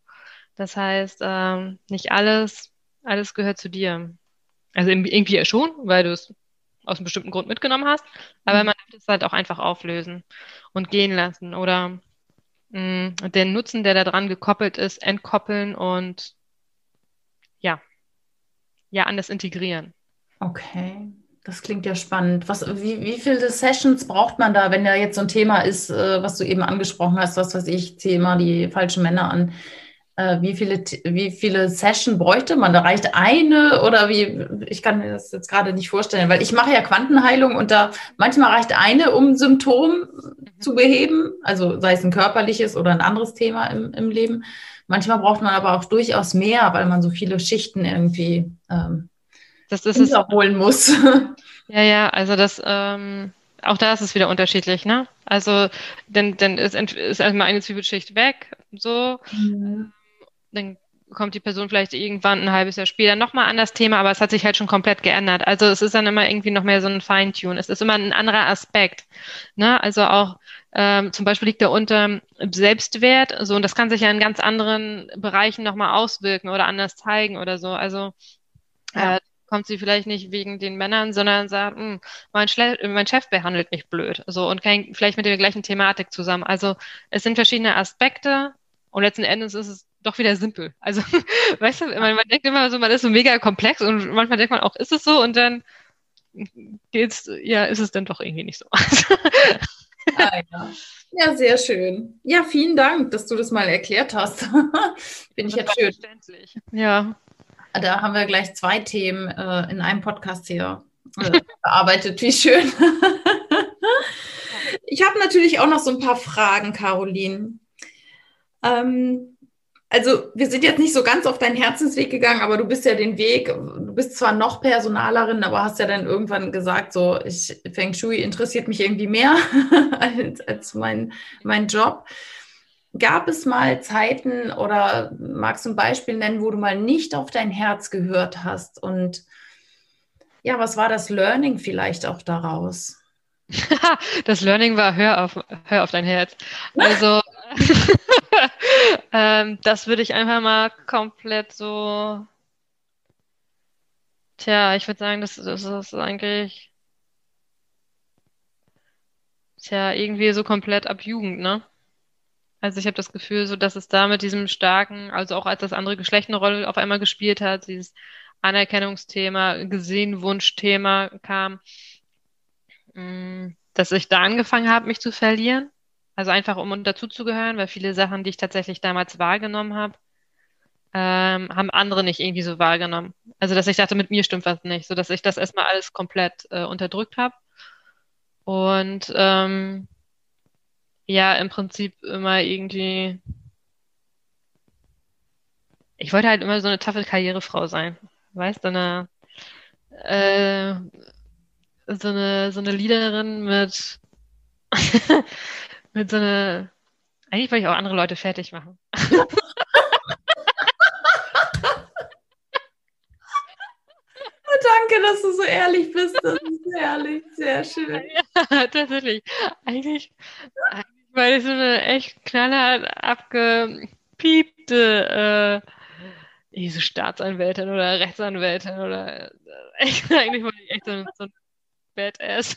Das heißt, ähm, nicht alles, alles gehört zu dir. Also irgendwie ja schon, weil du es aus einem bestimmten Grund mitgenommen hast, aber mhm. man darf es halt auch einfach auflösen und gehen lassen oder mh, mm, den Nutzen, der da dran gekoppelt ist, entkoppeln und ja, ja, anders integrieren. Okay, das klingt ja spannend. Was, wie, wie viele Sessions braucht man da, wenn da jetzt so ein Thema ist, äh, was du eben angesprochen hast, was weiß ich, ziehe immer die falschen Männer an. Äh, wie viele, wie viele Session bräuchte man? Da reicht eine oder wie? Ich kann mir das jetzt gerade nicht vorstellen, weil ich mache ja Quantenheilung und da manchmal reicht eine, um Symptom mhm. zu beheben, also sei es ein körperliches oder ein anderes Thema im, im Leben. Manchmal braucht man aber auch durchaus mehr, weil man so viele Schichten irgendwie ähm, das ist es holen muss. Ja, ja, also das ähm, auch da ist es wieder unterschiedlich, ne? Also dann, dann ist, ist erstmal eine Zwiebelschicht weg, so. Mhm dann kommt die Person vielleicht irgendwann ein halbes Jahr später nochmal an das Thema, aber es hat sich halt schon komplett geändert. Also es ist dann immer irgendwie noch mehr so ein Feintune. Es ist immer ein anderer Aspekt. Ne? Also auch ähm, zum Beispiel liegt da unter Selbstwert, so und das kann sich ja in ganz anderen Bereichen nochmal auswirken oder anders zeigen oder so. Also ja. äh, kommt sie vielleicht nicht wegen den Männern, sondern sagt, hm, mein, mein, Chef behandelt mich blöd. So und kann vielleicht mit der gleichen Thematik zusammen. Also es sind verschiedene Aspekte und letzten Endes ist es doch wieder simpel. Also, weißt du, man, man, denkt immer so, man ist so mega komplex und manchmal denkt man auch, ist es so? Und dann geht's, ja, ist es dann doch irgendwie nicht so. ah, ja. ja. sehr schön. Ja, vielen Dank, dass du das mal erklärt hast. Finde ich jetzt schön. Ja. Da haben wir gleich zwei Themen äh, in einem Podcast hier äh, bearbeitet. Wie schön. ich habe natürlich auch noch so ein paar Fragen, Caroline. Ähm, also wir sind jetzt nicht so ganz auf deinen Herzensweg gegangen, aber du bist ja den Weg, du bist zwar noch Personalerin, aber hast ja dann irgendwann gesagt, so ich, Feng Shui interessiert mich irgendwie mehr als, als mein, mein Job. Gab es mal Zeiten oder magst du ein Beispiel nennen, wo du mal nicht auf dein Herz gehört hast? Und ja, was war das Learning vielleicht auch daraus? das Learning war, hör auf, hör auf dein Herz. Also ähm, das würde ich einfach mal komplett so. Tja, ich würde sagen, das, das ist eigentlich. Tja, irgendwie so komplett ab Jugend, ne? Also ich habe das Gefühl, so dass es da mit diesem starken, also auch als das andere Geschlecht eine Rolle auf einmal gespielt hat, dieses Anerkennungsthema, Gesehenwunschthema kam, mm, dass ich da angefangen habe, mich zu verlieren. Also einfach, um dazuzugehören, weil viele Sachen, die ich tatsächlich damals wahrgenommen habe, ähm, haben andere nicht irgendwie so wahrgenommen. Also dass ich dachte, mit mir stimmt was nicht, so dass ich das erstmal alles komplett äh, unterdrückt habe. Und ähm, ja, im Prinzip immer irgendwie ich wollte halt immer so eine taffe Karrierefrau sein. Weißt du, eine, äh, so eine, so eine Leaderin mit, mit so einer, eigentlich wollte ich auch andere Leute fertig machen. Danke, dass du so ehrlich bist. Das ist ehrlich, sehr schön. Ja, tatsächlich. Eigentlich, eigentlich war ich so eine echt knallhart abgepiepte äh, diese Staatsanwältin oder Rechtsanwältin oder äh, eigentlich wollte ich echt so, so eine Badass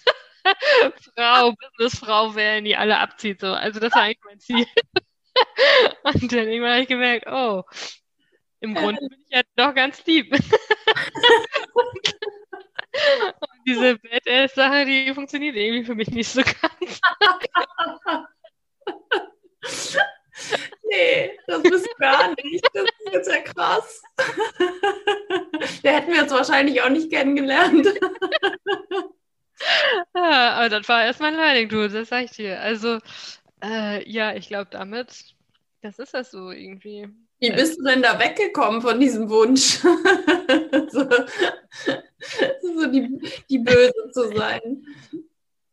Frau, Businessfrau werden, die alle abzieht. So. Also das war eigentlich mein Ziel. Und dann irgendwann habe ich gemerkt, oh, im Grunde bin ich ja doch ganz lieb. Und diese Badass-Sache, die funktioniert irgendwie für mich nicht so ganz. Nee, das bist du gar nicht. Das ist jetzt ja krass. Da hätten wir uns wahrscheinlich auch nicht kennengelernt. Ja, aber das war erstmal ein Learning, du, das sag ich dir. Also, äh, ja, ich glaube damit, das ist das so irgendwie. Wie bist du denn da weggekommen von diesem Wunsch? so, so die, die Böse zu sein.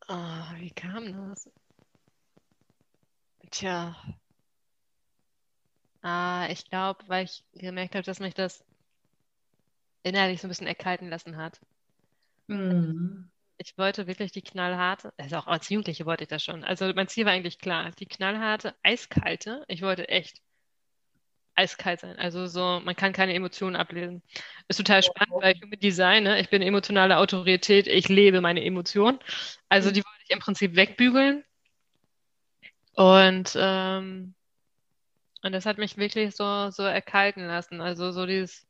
Oh, wie kam das? Tja. Ah, ich glaube, weil ich gemerkt habe, dass mich das innerlich so ein bisschen erkalten lassen hat. Mhm. Ich wollte wirklich die knallharte, also auch als Jugendliche wollte ich das schon. Also mein Ziel war eigentlich klar, die knallharte, eiskalte. Ich wollte echt eiskalt sein. Also so, man kann keine Emotionen ablesen. Ist total spannend, weil ich mit Design, ne? ich bin emotionale Autorität, ich lebe meine Emotionen. Also die wollte ich im Prinzip wegbügeln. Und, ähm, und das hat mich wirklich so, so erkalten lassen. Also so dieses,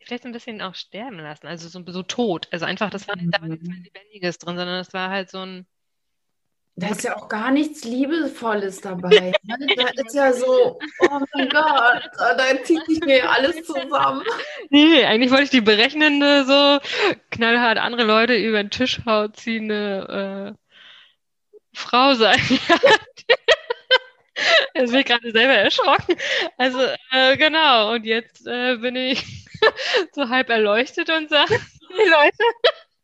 vielleicht ein bisschen auch sterben lassen. Also so, so tot. Also einfach, das war nicht, da war nichts mehr Lebendiges drin, sondern es war halt so ein, Da ist ja auch gar nichts Liebevolles dabei. Ne? Da ist ja so, oh mein Gott, da zieht sich mir alles zusammen. Nee, eigentlich wollte ich die berechnende, so knallhart andere Leute über den Tisch haut, ziehende äh, Frau sein. Jetzt bin ich gerade selber erschrocken. Also, äh, genau, und jetzt äh, bin ich so halb erleuchtet und sage, die Leute,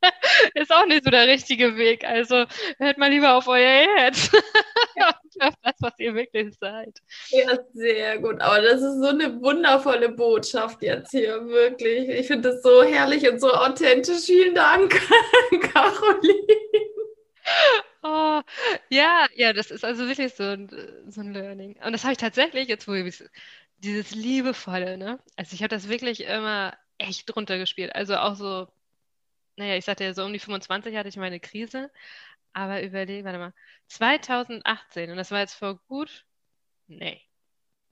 ist auch nicht so der richtige Weg. Also hört mal lieber auf euer Herz und auf das, was ihr wirklich seid. Ja, sehr gut. Aber das ist so eine wundervolle Botschaft jetzt hier, wirklich. Ich finde das so herrlich und so authentisch. Vielen Dank, Caroline. Oh, ja, ja, das ist also wirklich so ein, so ein Learning. Und das habe ich tatsächlich, jetzt wo ich dieses Liebevolle, ne? Also ich habe das wirklich immer echt runtergespielt. Also auch so naja, ich sagte ja, so um die 25 hatte ich meine Krise. Aber überleg, warte mal, 2018, und das war jetzt vor gut, nee,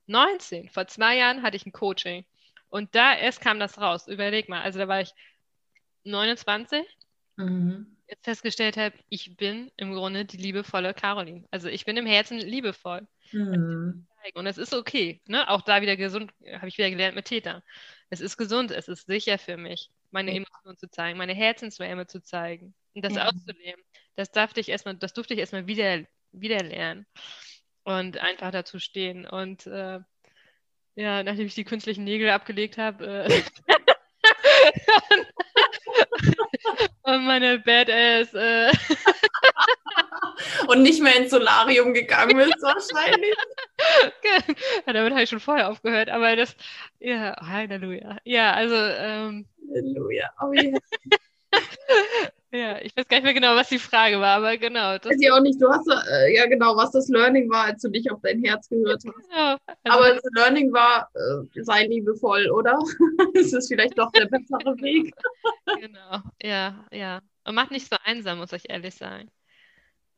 19, vor zwei Jahren hatte ich ein Coaching. Und da erst kam das raus. Überleg mal, also da war ich 29, Mhm. Jetzt festgestellt habe, ich bin im Grunde die liebevolle Caroline. Also ich bin im Herzen liebevoll. Mhm. Und es ist okay, ne? Auch da wieder gesund, habe ich wieder gelernt mit Täter. Es ist gesund, es ist sicher für mich, meine Ja. Emotionen zu zeigen, meine Herzenswärme zu zeigen und das Ja. auszuleben. Das darf ich erstmal, das durfte ich erstmal wieder, wieder lernen und einfach dazu stehen. Und äh, ja, nachdem ich die künstlichen Nägel abgelegt habe, äh, und meine Badass, äh, Und nicht mehr ins Solarium gegangen bist, wahrscheinlich. ja, damit habe ich schon vorher aufgehört, aber das, ja, Halleluja. Ja, also, ähm, Halleluja. Oh, ja. Ja, ich weiß gar nicht mehr genau, was die Frage war, aber genau. Das, Weiß ich auch nicht, du hast äh, ja genau, was das Learning war, als du nicht auf dein Herz gehört hast. genau. Also, Aber das Learning war, äh, sei liebevoll, oder? das ist vielleicht doch der bessere Weg. genau, ja, ja. Und macht nicht so einsam, muss ich ehrlich sagen.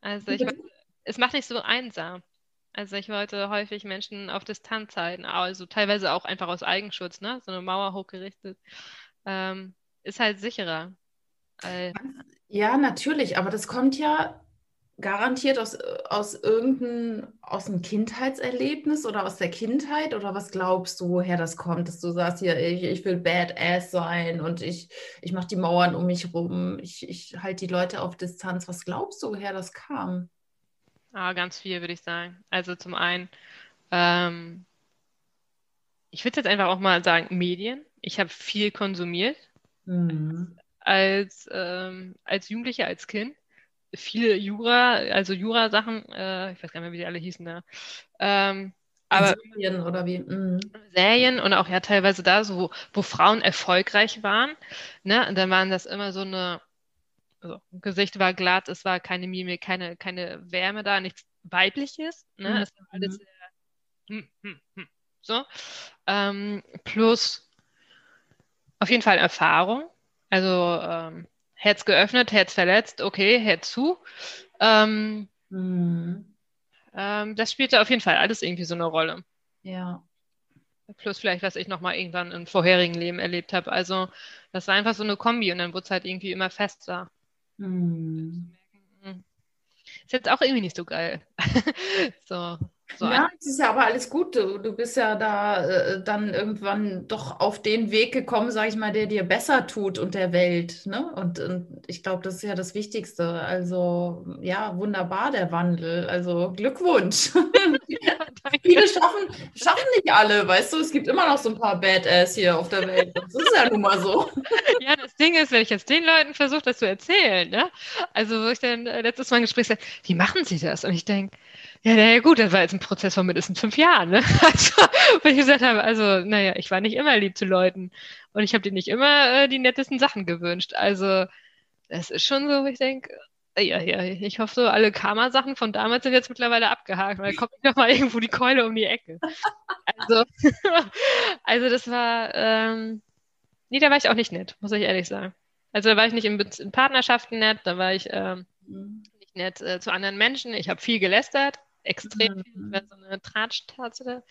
Also, ich, es macht nicht so einsam. Also, ich wollte häufig Menschen auf Distanz halten, also teilweise auch einfach aus Eigenschutz, ne? So eine Mauer hochgerichtet. Ähm, ist halt sicherer. Äh, Ja, natürlich, aber das kommt ja garantiert aus, aus irgendeinem, aus einem Kindheitserlebnis oder aus der Kindheit oder was glaubst du, woher das kommt, dass du sagst, hier, ich, ich will Badass sein und ich, ich mache die Mauern um mich rum, ich, ich halte die Leute auf Distanz. Was glaubst du, woher das kam? Ah, ganz viel, würde ich sagen. Also zum einen, ähm, ich würde jetzt einfach auch mal sagen, Medien. Ich habe viel konsumiert mhm. Als, ähm, als Jugendliche, als Kind. Viele Jura, also Jura-Sachen, äh, ich weiß gar nicht mehr, wie die alle hießen da. Ähm, aber Serien oder wie? Mhm. Serien und auch ja teilweise da, so, wo, wo Frauen erfolgreich waren. Ne? Und dann waren das immer so eine, also Gesicht war glatt, es war keine Mimik, keine, keine Wärme da, nichts Weibliches. Ne? Mhm. Es war alles sehr, hm, hm, hm, so. Ähm, plus auf jeden Fall Erfahrung. Also ähm, Herz geöffnet, Herz verletzt, okay, Herz zu. Ähm, mhm. ähm, das spielte auf jeden Fall alles irgendwie so eine Rolle. Ja. Plus vielleicht, was ich nochmal irgendwann im vorherigen Leben erlebt habe. Also das war einfach so eine Kombi und dann wurde es halt irgendwie immer fester. Mhm. Ist jetzt auch irgendwie nicht so geil. so. So ja, es ist ja aber alles gut. Du, du bist ja da äh, dann irgendwann doch auf den Weg gekommen, sag ich mal, der dir besser tut und der Welt. Ne? Und, und ich glaube, das ist ja das Wichtigste. Also ja, wunderbar der Wandel. Also Glückwunsch. Viele schaffen, schaffen nicht alle, weißt du, es gibt immer noch so ein paar Badass hier auf der Welt. Das ist ja nun mal so. Ja, das Ding ist, wenn ich jetzt den Leuten versuche, das zu erzählen, ne? Also, wo ich dann äh, letztes Mal ein Gespräch sage, wie machen sie das? Und ich denke, ja, naja, gut, das war jetzt ein Prozess von mindestens fünf Jahren, ne? Also, weil ich gesagt habe, also, naja, ich war nicht immer lieb zu Leuten und ich habe dir nicht immer äh, die nettesten Sachen gewünscht. Also, das ist schon so, wo ich denke, ja, ja, ich hoffe, so alle Karma-Sachen von damals sind jetzt mittlerweile abgehakt, weil kommt noch mal irgendwo die Keule um die Ecke. Also, also das war, ähm, nee, da war ich auch nicht nett, muss ich ehrlich sagen. Also da war ich nicht in, in Partnerschaften nett, da war ich ähm, mhm. nicht nett äh, zu anderen Menschen. Ich habe viel gelästert, extrem mhm. viel. War so eine Tratschtatze.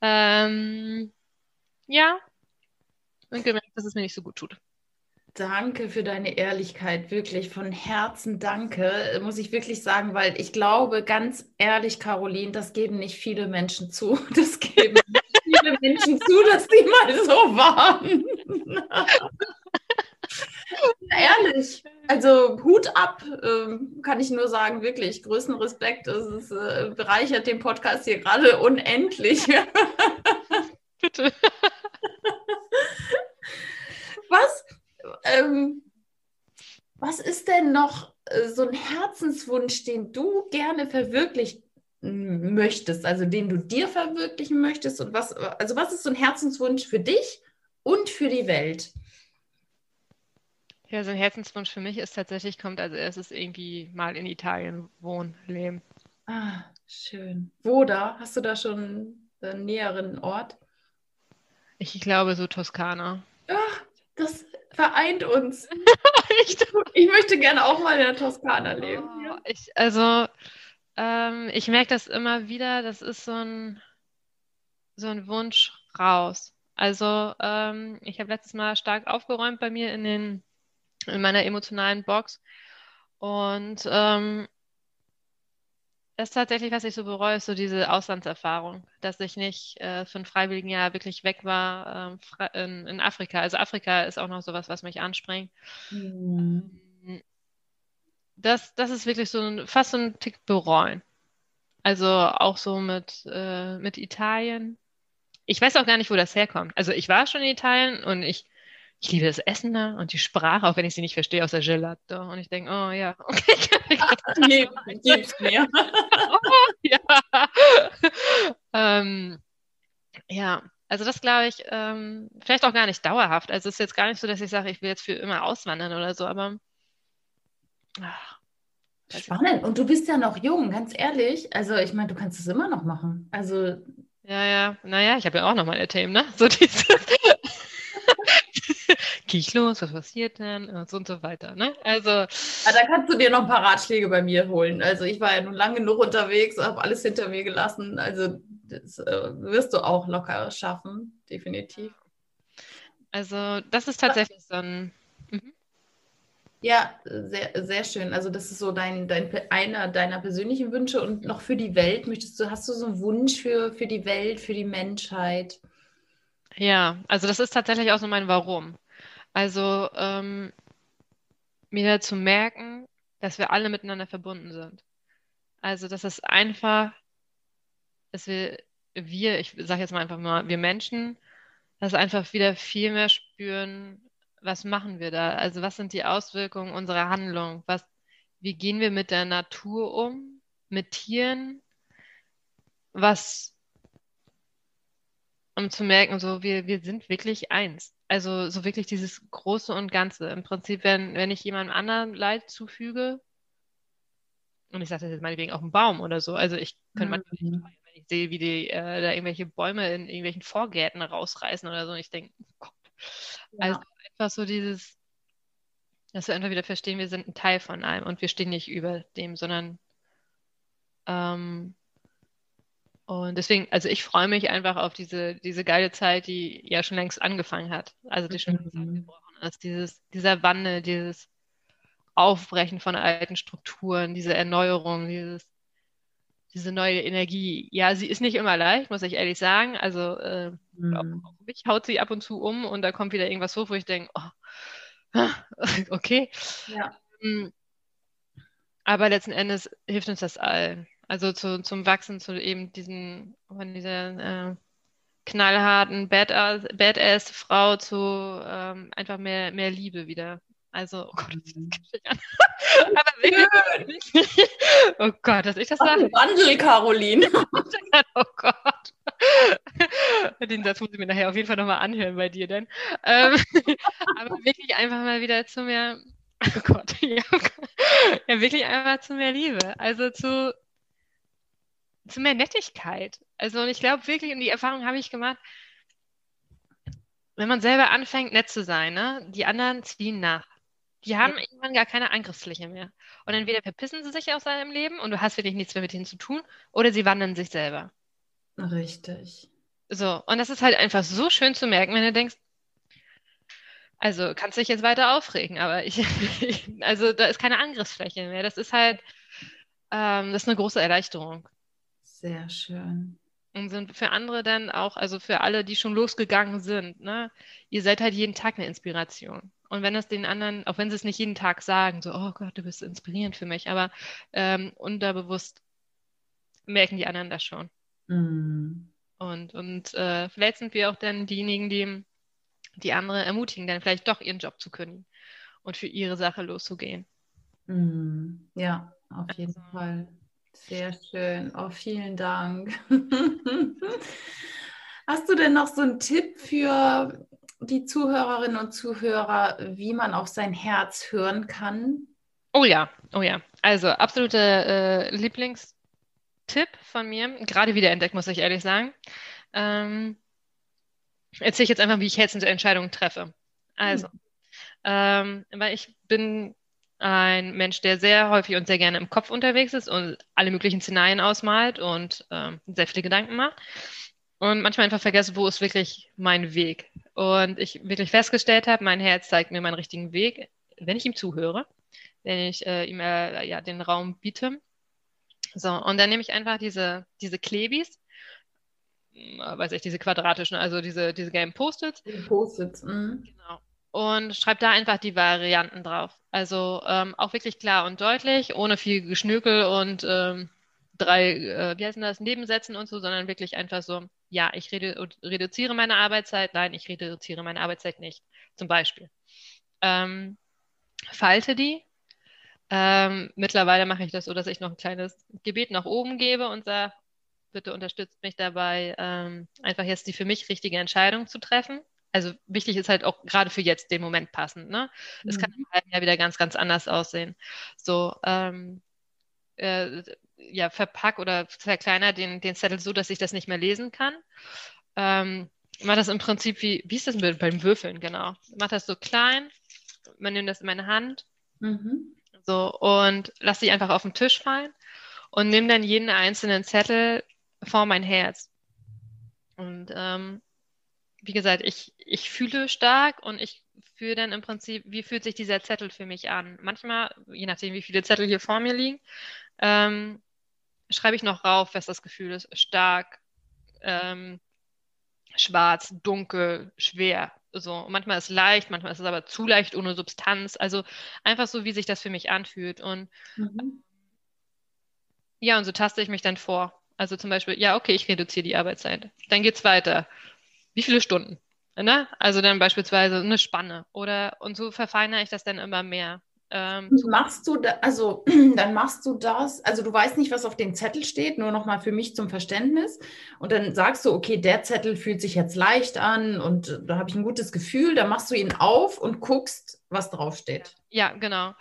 Ähm, ja, und gemerkt, dass es mir nicht so gut tut. Danke für deine Ehrlichkeit, wirklich von Herzen danke, muss ich wirklich sagen, weil ich glaube, ganz ehrlich, Caroline, das geben nicht viele Menschen zu. Das geben nicht viele Menschen zu, dass die mal so waren. ehrlich, also Hut ab, äh, kann ich nur sagen, wirklich, größten Respekt. Es äh, bereichert den Podcast hier gerade unendlich. Bitte. Was? Ähm, was ist denn noch äh, so ein Herzenswunsch, den du gerne verwirklichen möchtest, also den du dir verwirklichen möchtest? Und was, also was ist so ein Herzenswunsch für dich und für die Welt? Ja, so ein Herzenswunsch für mich ist tatsächlich, kommt als erstes irgendwie mal in Italien wohnen, leben. Ah, schön. Wo da? Hast du da schon einen näheren Ort? Ich glaube so Toskana. Ach, das vereint uns. ich möchte gerne auch mal in der Toskana leben. Oh, ich, also, ähm, ich merke das immer wieder, das ist so ein, so ein Wunsch raus. Also, ähm, ich habe letztes Mal stark aufgeräumt bei mir in den in meiner emotionalen Box. Und ähm, das ist tatsächlich, was ich so bereue, ist so diese Auslandserfahrung, dass ich nicht äh, für ein freiwilligen Jahr wirklich weg war äh, in, in, Afrika. Also Afrika ist auch noch sowas, was mich anspringt. Mhm. Das, das ist wirklich so ein, fast so ein Tick bereuen. Also auch so mit, äh, mit Italien. Ich weiß auch gar nicht, wo das herkommt. Also ich war schon in Italien und ich ich liebe das Essen da und die Sprache, auch wenn ich sie nicht verstehe, aus der Gelato. Und ich denke, oh ja, okay. nee, gib's mir. oh, ja. ähm, ja, also das glaube ich, ähm, vielleicht auch gar nicht dauerhaft. Also es ist jetzt gar nicht so, dass ich sage, ich will jetzt für immer auswandern oder so, aber ach, Spannend. Und du bist ja noch jung, ganz ehrlich. Also ich meine, du kannst es immer noch machen. Also ja, ja, naja, ich habe ja auch noch meine Themen, ne? So dieses, gehe ich los, was passiert denn und so und so weiter. Ne? Also, ja, da kannst du dir noch ein paar Ratschläge bei mir holen. Also ich war ja nun lange genug unterwegs, habe alles hinter mir gelassen. Also das äh, wirst du auch locker schaffen, definitiv. Also das ist tatsächlich so ein... Mhm. Ja, sehr, sehr schön. Also das ist so dein, dein einer deiner persönlichen Wünsche und noch für die Welt. Möchtest du, hast du so einen Wunsch für, für die Welt, für die Menschheit? Ja, also das ist tatsächlich auch so mein Warum. Also ähm, mir zu merken, dass wir alle miteinander verbunden sind. Also dass es einfach, dass wir wir, ich sage jetzt mal einfach mal, wir Menschen, das einfach wieder viel mehr spüren, was machen wir da? Also was sind die Auswirkungen unserer Handlung? Was, wie gehen wir mit der Natur um, mit Tieren? Was, um zu merken, so wir, wir sind wirklich eins. Also so wirklich dieses Große und Ganze. Im Prinzip, wenn, wenn ich jemandem anderen Leid zufüge, und ich sage das jetzt meinetwegen auch ein Baum oder so, also ich könnte manchmal nicht mhm. wenn ich sehe, wie die äh, da irgendwelche Bäume in irgendwelchen Vorgärten rausreißen oder so, und ich denke, oh Gott. Ja. Also einfach so dieses, dass wir einfach wieder verstehen, wir sind ein Teil von allem und wir stehen nicht über dem, sondern ähm, und deswegen, also ich freue mich einfach auf diese, diese geile Zeit, die ja schon längst angefangen hat. Also die schon längst mhm. angebrochen ist. Dieses, dieser Wandel, dieses Aufbrechen von alten Strukturen, diese Erneuerung, dieses, diese neue Energie. Ja, sie ist nicht immer leicht, muss ich ehrlich sagen. Also äh, mhm. auch, auch mich haut sie ab und zu um und da kommt wieder irgendwas hoch, wo ich denke, oh, okay. Ja. Ähm, aber letzten Endes hilft uns das allen. Also zu, zum Wachsen, zu eben diesen, von dieser äh, knallharten Badass-Frau zu ähm, einfach mehr, mehr Liebe wieder. Also, oh Gott, das ist an. Aber wirklich, oh Gott, dass ich das sage. Wandel, Caroline. oh Gott. Den Satz muss ich mir nachher auf jeden Fall nochmal anhören bei dir, denn. Ähm, aber wirklich einfach mal wieder zu mehr, oh Gott, ja, ja, wirklich einfach zu mehr Liebe. Also zu, zu mehr Nettigkeit. Also und ich glaube wirklich, und die Erfahrung habe ich gemacht, wenn man selber anfängt, nett zu sein, ne, die anderen ziehen nach. Die haben ja. irgendwann gar keine Angriffsfläche mehr. Und entweder verpissen sie sich aus seinem Leben und du hast wirklich nichts mehr mit ihnen zu tun, oder sie wandeln sich selber. Richtig. So, und das ist halt einfach so schön zu merken, wenn du denkst, also kannst du dich jetzt weiter aufregen, aber ich, also da ist keine Angriffsfläche mehr. Das ist halt, ähm, das ist eine große Erleichterung. Sehr schön. Und sind für andere dann auch, also für alle, die schon losgegangen sind, ne, ihr seid halt jeden Tag eine Inspiration. Und wenn es den anderen, auch wenn sie es nicht jeden Tag sagen, so, oh Gott, du bist inspirierend für mich, aber ähm, unterbewusst merken die anderen das schon. Mm. Und, und äh, vielleicht sind wir auch dann diejenigen, die die andere ermutigen, dann vielleicht doch ihren Job zu kündigen und für ihre Sache loszugehen. Mm. Ja, auf jeden also, Fall. Sehr schön. Oh, vielen Dank. Hast du denn noch so einen Tipp für die Zuhörerinnen und Zuhörer, wie man auf sein Herz hören kann? Oh ja, oh ja. Also absoluter äh, Lieblingstipp von mir, gerade wieder entdeckt, muss ich ehrlich sagen. Ähm, erzähle ich jetzt einfach, wie ich Herzensentscheidungen treffe. Also, hm. ähm, weil ich bin ein Mensch, der sehr häufig und sehr gerne im Kopf unterwegs ist und alle möglichen Szenarien ausmalt und ähm, sehr viele Gedanken macht. Und manchmal einfach vergesse, wo ist wirklich mein Weg. Und ich wirklich festgestellt habe, mein Herz zeigt mir meinen richtigen Weg, wenn ich ihm zuhöre, wenn ich äh, ihm äh, ja, den Raum biete. So, und dann nehme ich einfach diese, diese Klebis, äh, weiß ich, diese quadratischen, also diese, diese gelben Post-its. Post-its, mhm. Genau und schreibe da einfach die Varianten drauf. Also ähm, auch wirklich klar und deutlich, ohne viel Geschnökel und ähm, drei, äh, wie heißen das, Nebensätzen und so, sondern wirklich einfach so, ja, ich redu reduziere meine Arbeitszeit, nein, ich reduziere meine Arbeitszeit nicht, zum Beispiel. Ähm, falte die. Ähm, mittlerweile mache ich das so, dass ich noch ein kleines Gebet nach oben gebe und sage, bitte unterstützt mich dabei, ähm, einfach jetzt die für mich richtige Entscheidung zu treffen also wichtig ist halt auch gerade für jetzt den Moment passend. Ne? Es mhm. kann im halben Jahr wieder ganz, ganz anders aussehen. So, ähm, äh, ja, verpack oder verkleiner den, den Zettel so, dass ich das nicht mehr lesen kann. Ähm, mach das im Prinzip wie, wie ist das mit, beim Würfeln, genau. Mach das so klein, man nimmt das in meine Hand, mhm. so, und lass dich einfach auf den Tisch fallen und nimm dann jeden einzelnen Zettel vor mein Herz. Und ähm, wie gesagt, ich, ich fühle stark und ich fühle dann im Prinzip, wie fühlt sich dieser Zettel für mich an. Manchmal, je nachdem, wie viele Zettel hier vor mir liegen, ähm, schreibe ich noch rauf, was das Gefühl ist. Stark, ähm, schwarz, dunkel, schwer. So. Und manchmal ist es leicht, manchmal ist es aber zu leicht ohne Substanz. Also einfach so, wie sich das für mich anfühlt. Und mhm. ja, und so taste ich mich dann vor. Also zum Beispiel, ja, okay, ich reduziere die Arbeitszeit. Dann geht's weiter. Wie viele Stunden? Ne? Also dann beispielsweise eine Spanne oder und so verfeinere ich das dann immer mehr. Ähm, machst du da, also dann machst du das, also du weißt nicht, was auf dem Zettel steht, nur nochmal für mich zum Verständnis. Und dann sagst du, okay, der Zettel fühlt sich jetzt leicht an und da habe ich ein gutes Gefühl. Dann machst du ihn auf und guckst, was draufsteht. Ja, genau.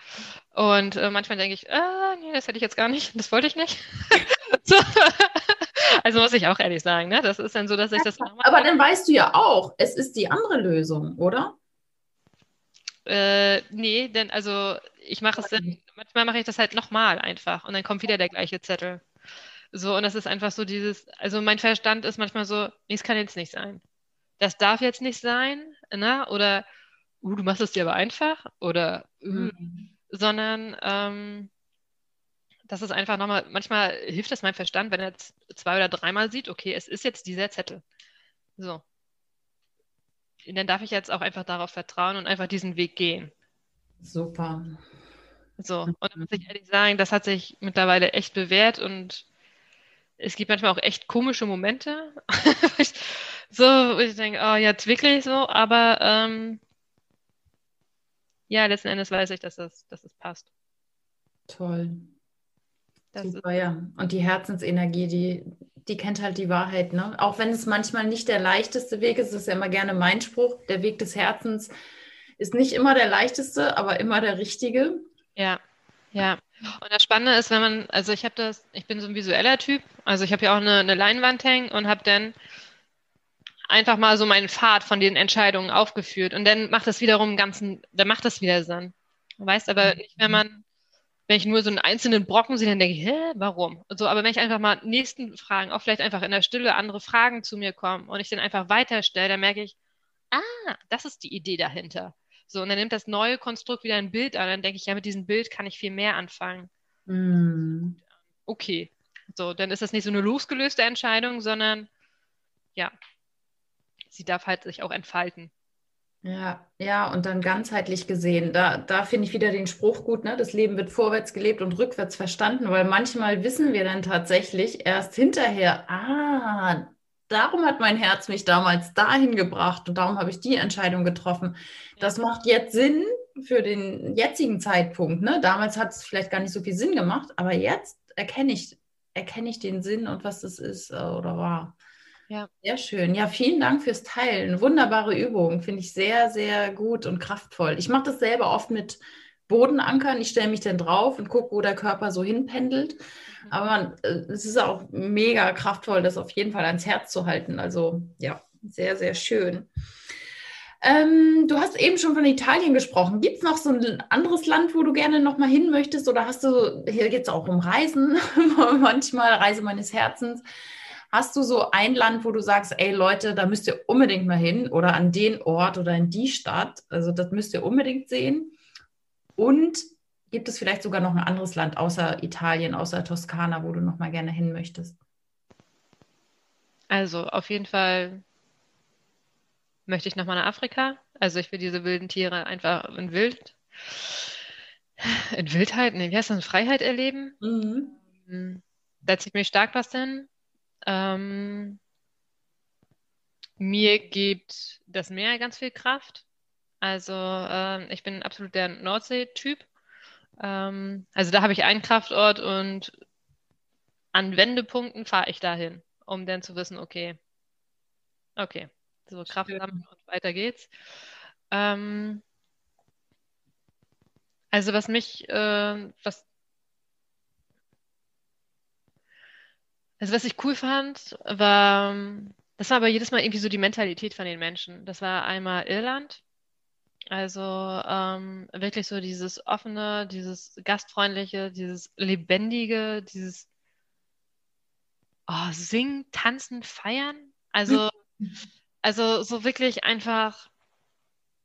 Und äh, manchmal denke ich, äh, nee, das hätte ich jetzt gar nicht, das wollte ich nicht. so. Also muss ich auch ehrlich sagen, ne? Das ist dann so, dass ich das. Aber dann weißt du ja auch, es ist die andere Lösung, oder? Äh, nee, denn also ich mache es dann, manchmal mache ich das halt nochmal einfach und dann kommt wieder der gleiche Zettel. So, und das ist einfach so dieses, also mein Verstand ist manchmal so, nee, es kann jetzt nicht sein. Das darf jetzt nicht sein, ne? Oder, uh, du machst es dir aber einfach, oder, uh, mhm. sondern, ähm, das ist einfach nochmal, manchmal hilft es meinem Verstand, wenn er jetzt zwei oder dreimal sieht, okay, es ist jetzt dieser Zettel. So dann darf ich jetzt auch einfach darauf vertrauen und einfach diesen Weg gehen. Super. So, und da muss ich ehrlich sagen, das hat sich mittlerweile echt bewährt und es gibt manchmal auch echt komische Momente. so, wo ich denke, oh, jetzt wirklich so, aber ähm, ja, letzten Endes weiß ich, dass das, dass das passt. Toll. Das Super, ja. Und die Herzensenergie, die, die kennt halt die Wahrheit, ne? Auch wenn es manchmal nicht der leichteste Weg ist, das ist ja immer gerne mein Spruch, der Weg des Herzens ist nicht immer der leichteste, aber immer der richtige. Ja, ja. Und das Spannende ist, wenn man, also ich habe das, ich bin so ein visueller Typ, also ich habe ja auch eine, eine Leinwand hängen und habe dann einfach mal so meinen Pfad von den Entscheidungen aufgeführt und dann macht das wiederum ganzen, dann macht das wieder Sinn. Du weißt aber nicht, wenn man wenn ich nur so einen einzelnen Brocken sehe, dann denke ich, hä, warum? Und so, aber wenn ich einfach mal nächsten Fragen, auch vielleicht einfach in der Stille andere Fragen zu mir kommen und ich dann einfach weiterstelle, dann merke ich, ah, das ist die Idee dahinter. So, und dann nimmt das neue Konstrukt wieder ein Bild an, dann denke ich, ja, mit diesem Bild kann ich viel mehr anfangen. Mm. Okay. So, dann ist das nicht so eine losgelöste Entscheidung, sondern ja, sie darf halt sich auch entfalten. Ja, ja, und dann ganzheitlich gesehen, da, da finde ich wieder den Spruch gut, ne? Das Leben wird vorwärts gelebt und rückwärts verstanden, weil manchmal wissen wir dann tatsächlich erst hinterher, ah, darum hat mein Herz mich damals dahin gebracht und darum habe ich die Entscheidung getroffen. Das macht jetzt Sinn für den jetzigen Zeitpunkt, ne? Damals hat es vielleicht gar nicht so viel Sinn gemacht, aber jetzt erkenne ich, erkenne ich den Sinn und was das ist äh, oder war. Ja. Sehr schön. Ja, vielen Dank fürs Teilen. Wunderbare Übung. Finde ich sehr, sehr gut und kraftvoll. Ich mache das selber oft mit Bodenankern. Ich stelle mich dann drauf und gucke, wo der Körper so hinpendelt. Mhm. Aber man, äh, es ist auch mega kraftvoll, das auf jeden Fall ans Herz zu halten. Also ja, sehr, sehr schön. Ähm, du hast eben schon von Italien gesprochen. Gibt es noch so ein anderes Land, wo du gerne noch mal hin möchtest? Oder hast du, hier geht es auch um Reisen, manchmal Reise meines Herzens. Hast du so ein Land, wo du sagst, ey Leute, da müsst ihr unbedingt mal hin oder an den Ort oder in die Stadt? Also das müsst ihr unbedingt sehen. Und gibt es vielleicht sogar noch ein anderes Land außer Italien, außer Toskana, wo du noch mal gerne hin möchtest? Also auf jeden Fall möchte ich noch mal nach Afrika. Also ich will diese wilden Tiere einfach in Wild, in Wildheit, nee, wie heißt das, in Freiheit erleben. Mhm. Da zieht mich stark was hin. Ähm, mir gibt das Meer ganz viel Kraft. Also ähm, ich bin absolut der Nordsee-Typ. Ähm, also da habe ich einen Kraftort und an Wendepunkten fahre ich dahin, um dann zu wissen, okay, okay, so Kraft sammeln und weiter geht's. Ähm, also was mich, äh, was Also was ich cool fand, war, das war aber jedes Mal irgendwie so die Mentalität von den Menschen. Das war einmal Irland. Also ähm, wirklich so dieses offene, dieses gastfreundliche, dieses lebendige, dieses oh, singen, tanzen, feiern. Also, also so wirklich einfach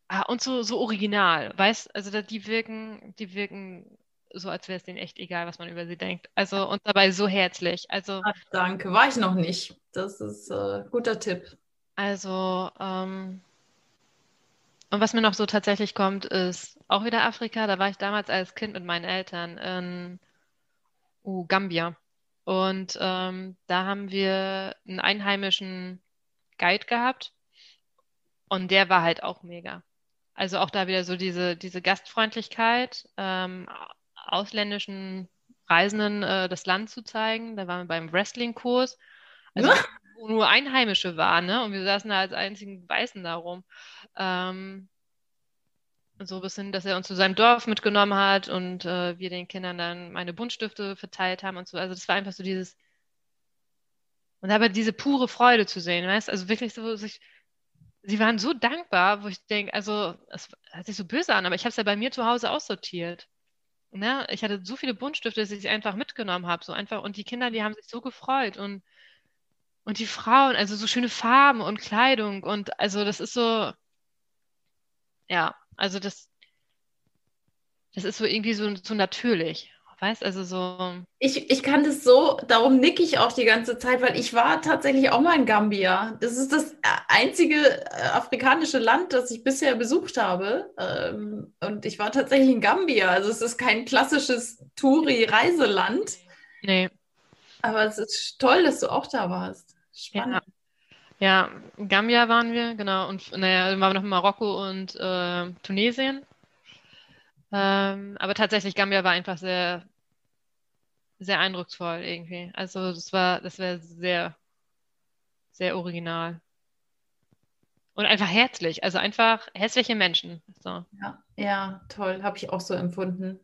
ah, und so, so original, weißt, also die wirken, die wirken so, als wäre es denen echt egal, was man über sie denkt. Also und dabei so herzlich. Also Ach, danke, war ich noch nicht. Das ist ein äh, guter Tipp. Also ähm, und was mir noch so tatsächlich kommt, ist auch wieder Afrika. Da war ich damals als Kind mit meinen Eltern in uh, Gambia. Und ähm, da haben wir einen einheimischen Guide gehabt und der war halt auch mega. Also auch da wieder so diese, diese Gastfreundlichkeit, ähm, ausländischen Reisenden äh, das Land zu zeigen. Da waren wir beim Wrestling-Kurs, also wo nur Einheimische waren, ne? Und wir saßen da als einzigen Weißen da rum. Ähm, so bis hin, dass er uns zu seinem Dorf mitgenommen hat und äh, wir den Kindern dann meine Buntstifte verteilt haben und so. Also das war einfach so dieses und aber diese pure Freude zu sehen, weißt, also wirklich so sich sie waren so dankbar, wo ich denke, also es hört sich so böse an, aber ich habe es ja bei mir zu Hause aussortiert. Ne? Ich hatte so viele Buntstifte, dass ich sie einfach mitgenommen habe, so einfach und die Kinder, die haben sich so gefreut und und die Frauen, also so schöne Farben und Kleidung und also das ist so ja, also das, das ist so irgendwie so, so natürlich. Weißt also so. Ich, ich kann das so, darum nicke ich auch die ganze Zeit, weil ich war tatsächlich auch mal in Gambia. Das ist das einzige äh, afrikanische Land, das ich bisher besucht habe. Ähm, und ich war tatsächlich in Gambia. Also es ist kein klassisches Touri-Reiseland. Nee. Aber es ist toll, dass du auch da warst. Spannend. Ja. Ja, in Gambia waren wir, genau. Und naja, dann waren wir noch in Marokko und äh, Tunesien. Ähm, aber tatsächlich, Gambia war einfach sehr, sehr eindrucksvoll irgendwie. Also das war, das wäre sehr, sehr original. Und einfach herzlich, also einfach herzliche Menschen. So. Ja, ja, toll, habe ich auch so empfunden.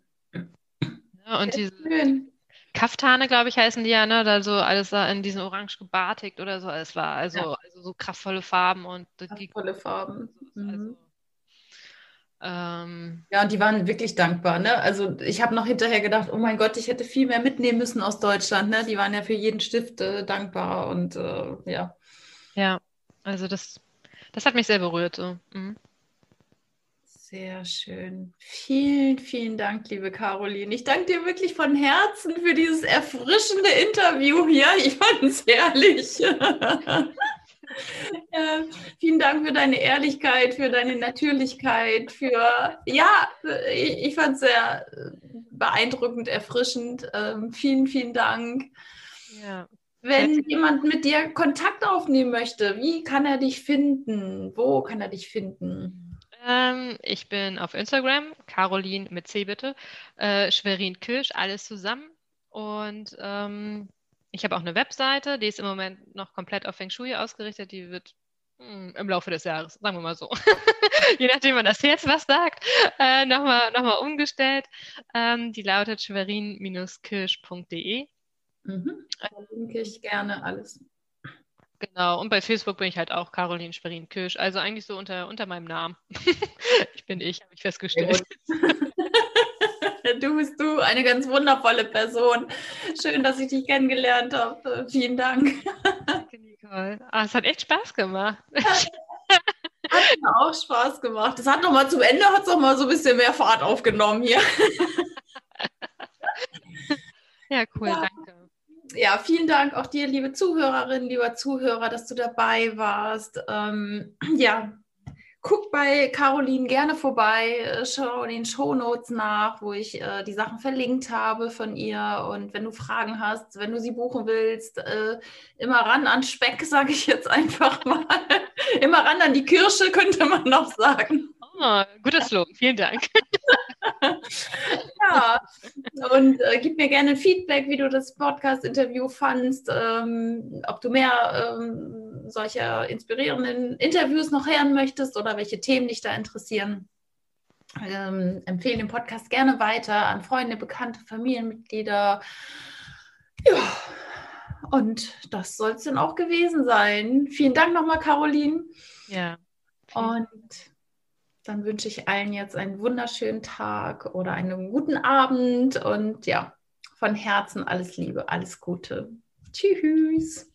Ja, und diese, schön. Kaftane, glaube ich, heißen die ja, ne? Da so alles da in diesen Orange gebartigt oder so. Es war also, ja. also so kraftvolle Farben und kraftvolle Farben. Also, mhm. Ähm, ja, und die waren wirklich dankbar, ne? Also ich habe noch hinterher gedacht, oh mein Gott, ich hätte viel mehr mitnehmen müssen aus Deutschland, ne? Die waren ja für jeden Stift äh, dankbar und äh, ja. Ja, also das, das hat mich sehr berührt. So. Mhm. Sehr schön. Vielen, vielen Dank, liebe Caroline. Ich danke dir wirklich von Herzen für dieses erfrischende Interview hier. Ich fand es herrlich. ja, vielen Dank für deine Ehrlichkeit, für deine Natürlichkeit, für, ja, ich, ich fand es sehr beeindruckend, erfrischend. Ähm, vielen, vielen Dank. Ja. Wenn jemand mit dir Kontakt aufnehmen möchte, wie kann er dich finden? Wo kann er dich finden? Ähm, ich bin auf Instagram, Caroline mit C bitte, äh, Schwerin Kirsch, alles zusammen. Und ähm, ich habe auch eine Webseite, die ist im Moment noch komplett auf Feng Shui ausgerichtet. Die wird mh, hm, im Laufe des Jahres, sagen wir mal so, je nachdem man das jetzt was sagt, äh, nochmal noch mal umgestellt. Ähm, die lautet schwerin-kirsch.de. Mhm. Da linke ich gerne alles. Genau, und bei Facebook bin ich halt auch Caroline Schwerin Kirsch, also eigentlich so unter, unter meinem Namen. ich bin ich, habe ich festgestellt. du bist du, eine ganz wundervolle Person. Schön, dass ich dich kennengelernt habe. Vielen Dank. Danke, Nicole. Ah, es hat echt Spaß gemacht. Hat mir auch Spaß gemacht. Das hat noch mal zum Ende hat es noch mal so ein bisschen mehr Fahrt aufgenommen hier. ja, cool, ja. danke ja, vielen Dank auch dir, liebe Zuhörerin, lieber Zuhörer, dass du dabei warst. Ähm, ja, guck bei Caroline gerne vorbei, äh, schau in den Show Notes nach, wo ich äh, die Sachen verlinkt habe von ihr. Und wenn du Fragen hast, wenn du sie buchen willst, äh, immer ran an Speck, sage ich jetzt einfach mal. immer ran an die Kirsche, könnte man noch sagen. Oh, guter Slogan, vielen Dank. ja, und äh, gib mir gerne Feedback, wie du das Podcast-Interview fandst, ähm, ob du mehr ähm, solcher inspirierenden Interviews noch hören möchtest oder welche Themen dich da interessieren. Ähm, empfehle den Podcast gerne weiter an Freunde, Bekannte, Familienmitglieder. Ja, und das soll es dann auch gewesen sein. Vielen Dank nochmal, Caroline. Ja. Und dann wünsche ich allen jetzt einen wunderschönen Tag oder einen guten Abend und ja, von Herzen alles Liebe, alles Gute. Tschüss.